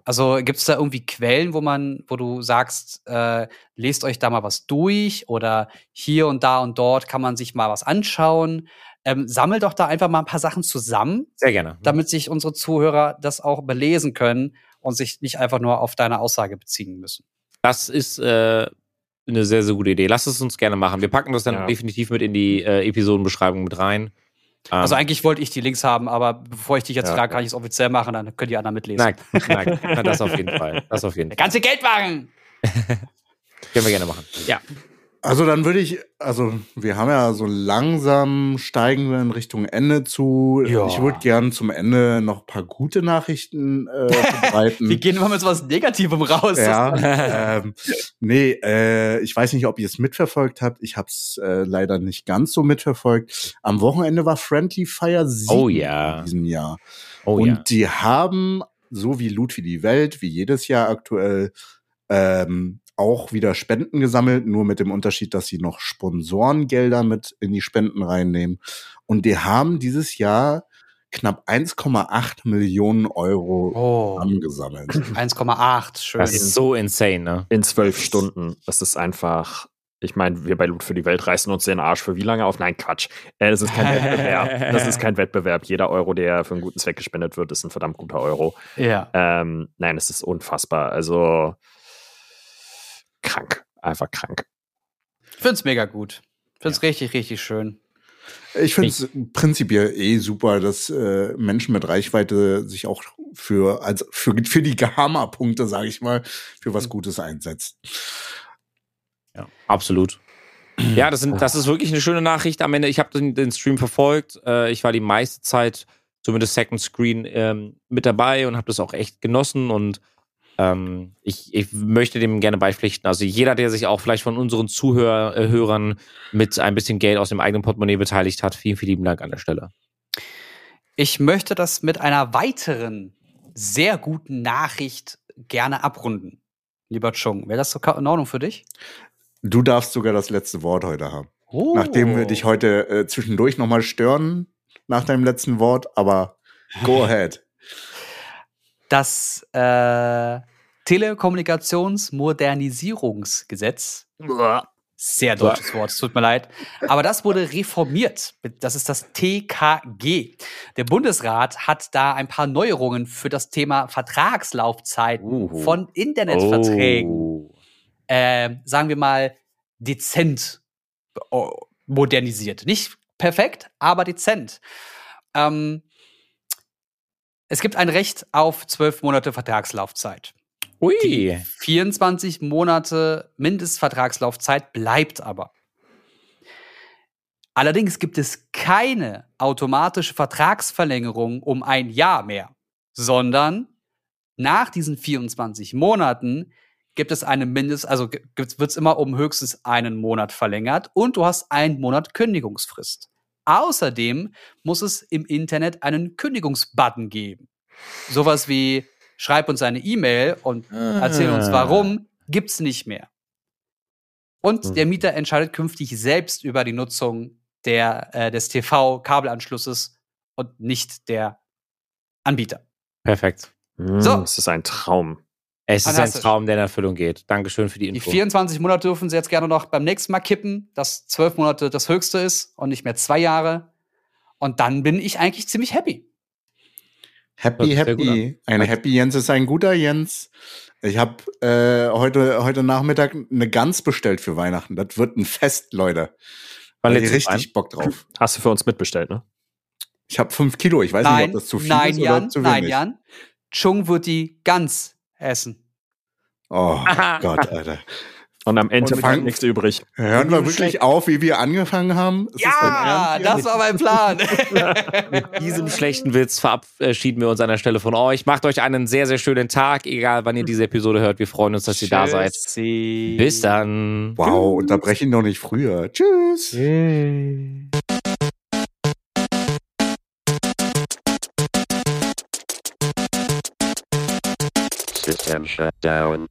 Also gibt es da irgendwie Quellen, wo man, wo du sagst, äh, lest euch da mal was durch oder hier und da und dort kann man sich mal was anschauen. Ähm, sammel doch da einfach mal ein paar Sachen zusammen Sehr gerne. damit sich unsere Zuhörer das auch belesen können und sich nicht einfach nur auf deine Aussage beziehen müssen. Das ist äh, eine sehr, sehr gute Idee. Lasst es uns gerne machen. Wir packen das dann Ja. definitiv mit in die äh, Episodenbeschreibung mit rein. Ähm, Also eigentlich wollte ich die Links haben, aber bevor ich dich jetzt Ja. frage, kann ich es offiziell machen, dann können die anderen mitlesen. nein, nein, das auf jeden Fall. Das auf jeden *laughs* Der Fall. ganze Geldwagen! *laughs* Können wir gerne machen. Ja. Also dann würde ich, also wir haben ja so langsam steigen wir in Richtung Ende zu. Ja. Ich würde gern zum Ende noch ein paar gute Nachrichten äh, *laughs* verbreiten. Wir gehen immer mit so was Negativem raus. Ja, ähm, nee, äh, ich weiß nicht, ob ihr es mitverfolgt habt. Ich habe es äh, leider nicht ganz so mitverfolgt. Am Wochenende war Friendly Fire 7 Oh ja. in diesem Jahr. Oh und ja. die haben, so wie Loot für die Welt, wie jedes Jahr aktuell, ähm, auch wieder Spenden gesammelt, nur mit dem Unterschied, dass sie noch Sponsorengelder mit in die Spenden reinnehmen. Und die haben dieses Jahr knapp 1,8 Millionen Euro Oh, zusammengesammelt. 1,8. *clears throat* Schön. Das ist so insane, ne? In zwölf Stunden. Das ist einfach. Ich meine, wir bei Loot für die Welt reißen uns den Arsch für wie lange auf? Nein, Quatsch. Äh, das ist kein *laughs* Wettbewerb. Das ist kein Wettbewerb. Jeder Euro, der für einen guten Zweck gespendet wird, ist ein verdammt guter Euro. ja. Ähm, nein, es ist unfassbar. Also krank. Einfach krank. Ich find's mega gut. Ich find's richtig, richtig schön. Ich finde es prinzipiell eh super, dass äh, Menschen mit Reichweite sich auch für, also für, für die Gamma-Punkte, sage ich mal, für was Gutes einsetzt. Ja, absolut. Ja, das, sind, das ist wirklich eine schöne Nachricht am Ende. Ich habe den, den Stream verfolgt. Äh, ich war die meiste Zeit, zumindest Second Screen, ähm, mit dabei und habe das auch echt genossen. Und ähm, ich, ich möchte dem gerne beipflichten. Also jeder, der sich auch vielleicht von unseren Zuhörern äh, mit ein bisschen Geld aus dem eigenen Portemonnaie beteiligt hat, vielen, vielen lieben Dank an der Stelle. Ich möchte das mit einer weiteren sehr guten Nachricht gerne abrunden. Lieber Chung, wäre das so in Ordnung für dich? Du darfst sogar das letzte Wort heute haben. Oh. Nachdem wir dich heute äh, zwischendurch nochmal stören nach deinem letzten Wort, aber go *laughs* ahead. Das äh, Telekommunikationsmodernisierungsgesetz. Sehr deutsches Wort, es tut mir leid. Aber das wurde reformiert. Das ist das TKG. Der Bundesrat hat da ein paar Neuerungen für das Thema Vertragslaufzeit Uhu. von Internetverträgen, Oh. äh, sagen wir mal, dezent oh, modernisiert. Nicht perfekt, aber dezent. Ähm, es gibt ein Recht auf zwölf Monate Vertragslaufzeit. Die Ui. 24 Monate Mindestvertragslaufzeit bleibt aber. Allerdings gibt es keine automatische Vertragsverlängerung um ein Jahr mehr, sondern nach diesen 24 Monaten gibt es eine Mindest, also wird es immer um höchstens einen Monat verlängert und du hast einen Monat Kündigungsfrist. Außerdem muss es im Internet einen Kündigungsbutton geben. Sowas wie schreib uns eine E-Mail und erzähl uns Ah. warum, gibt's nicht mehr. Und Mhm. der Mieter entscheidet künftig selbst über die Nutzung der, äh, des TV-Kabelanschlusses und nicht der Anbieter. Perfekt. Mm, So. Es ist ein Traum. Es ist ein. Traum, der in Erfüllung geht. Dankeschön für die Die Info. 24 Monate dürfen sie jetzt gerne noch beim nächsten Mal kippen, dass 12 Monate das höchste ist und nicht mehr zwei Jahre. Und dann bin ich eigentlich ziemlich happy. Happy, happy. Ein Happy Jens ist ein guter Jens. Ich habe äh, heute, heute Nachmittag eine Gans bestellt für Weihnachten. Das wird ein Fest, Leute. Lädst ich richtig Bock drauf. Hast du für uns mitbestellt, ne? Ich habe fünf Kilo. Ich weiß nicht, ob das zu viel nein, ist Jan, oder zu nein, wenig. Jan. Chung wird die ganz essen. Oh Gott, *laughs* Alter. Und am Ende Und fang- nichts übrig. Hören wir wirklich auf, wie wir angefangen haben? Ist das Ja, das jetzt? war mein Plan. *laughs* Mit diesem schlechten Witz verabschieden wir uns an der Stelle von euch. Macht euch einen sehr, sehr schönen Tag, egal wann ihr diese Episode hört. Wir freuen uns, dass ihr da seid. Tschüssi. Bis dann. Wow, unterbreche ihn doch nicht früher. Tschüss. System shut down.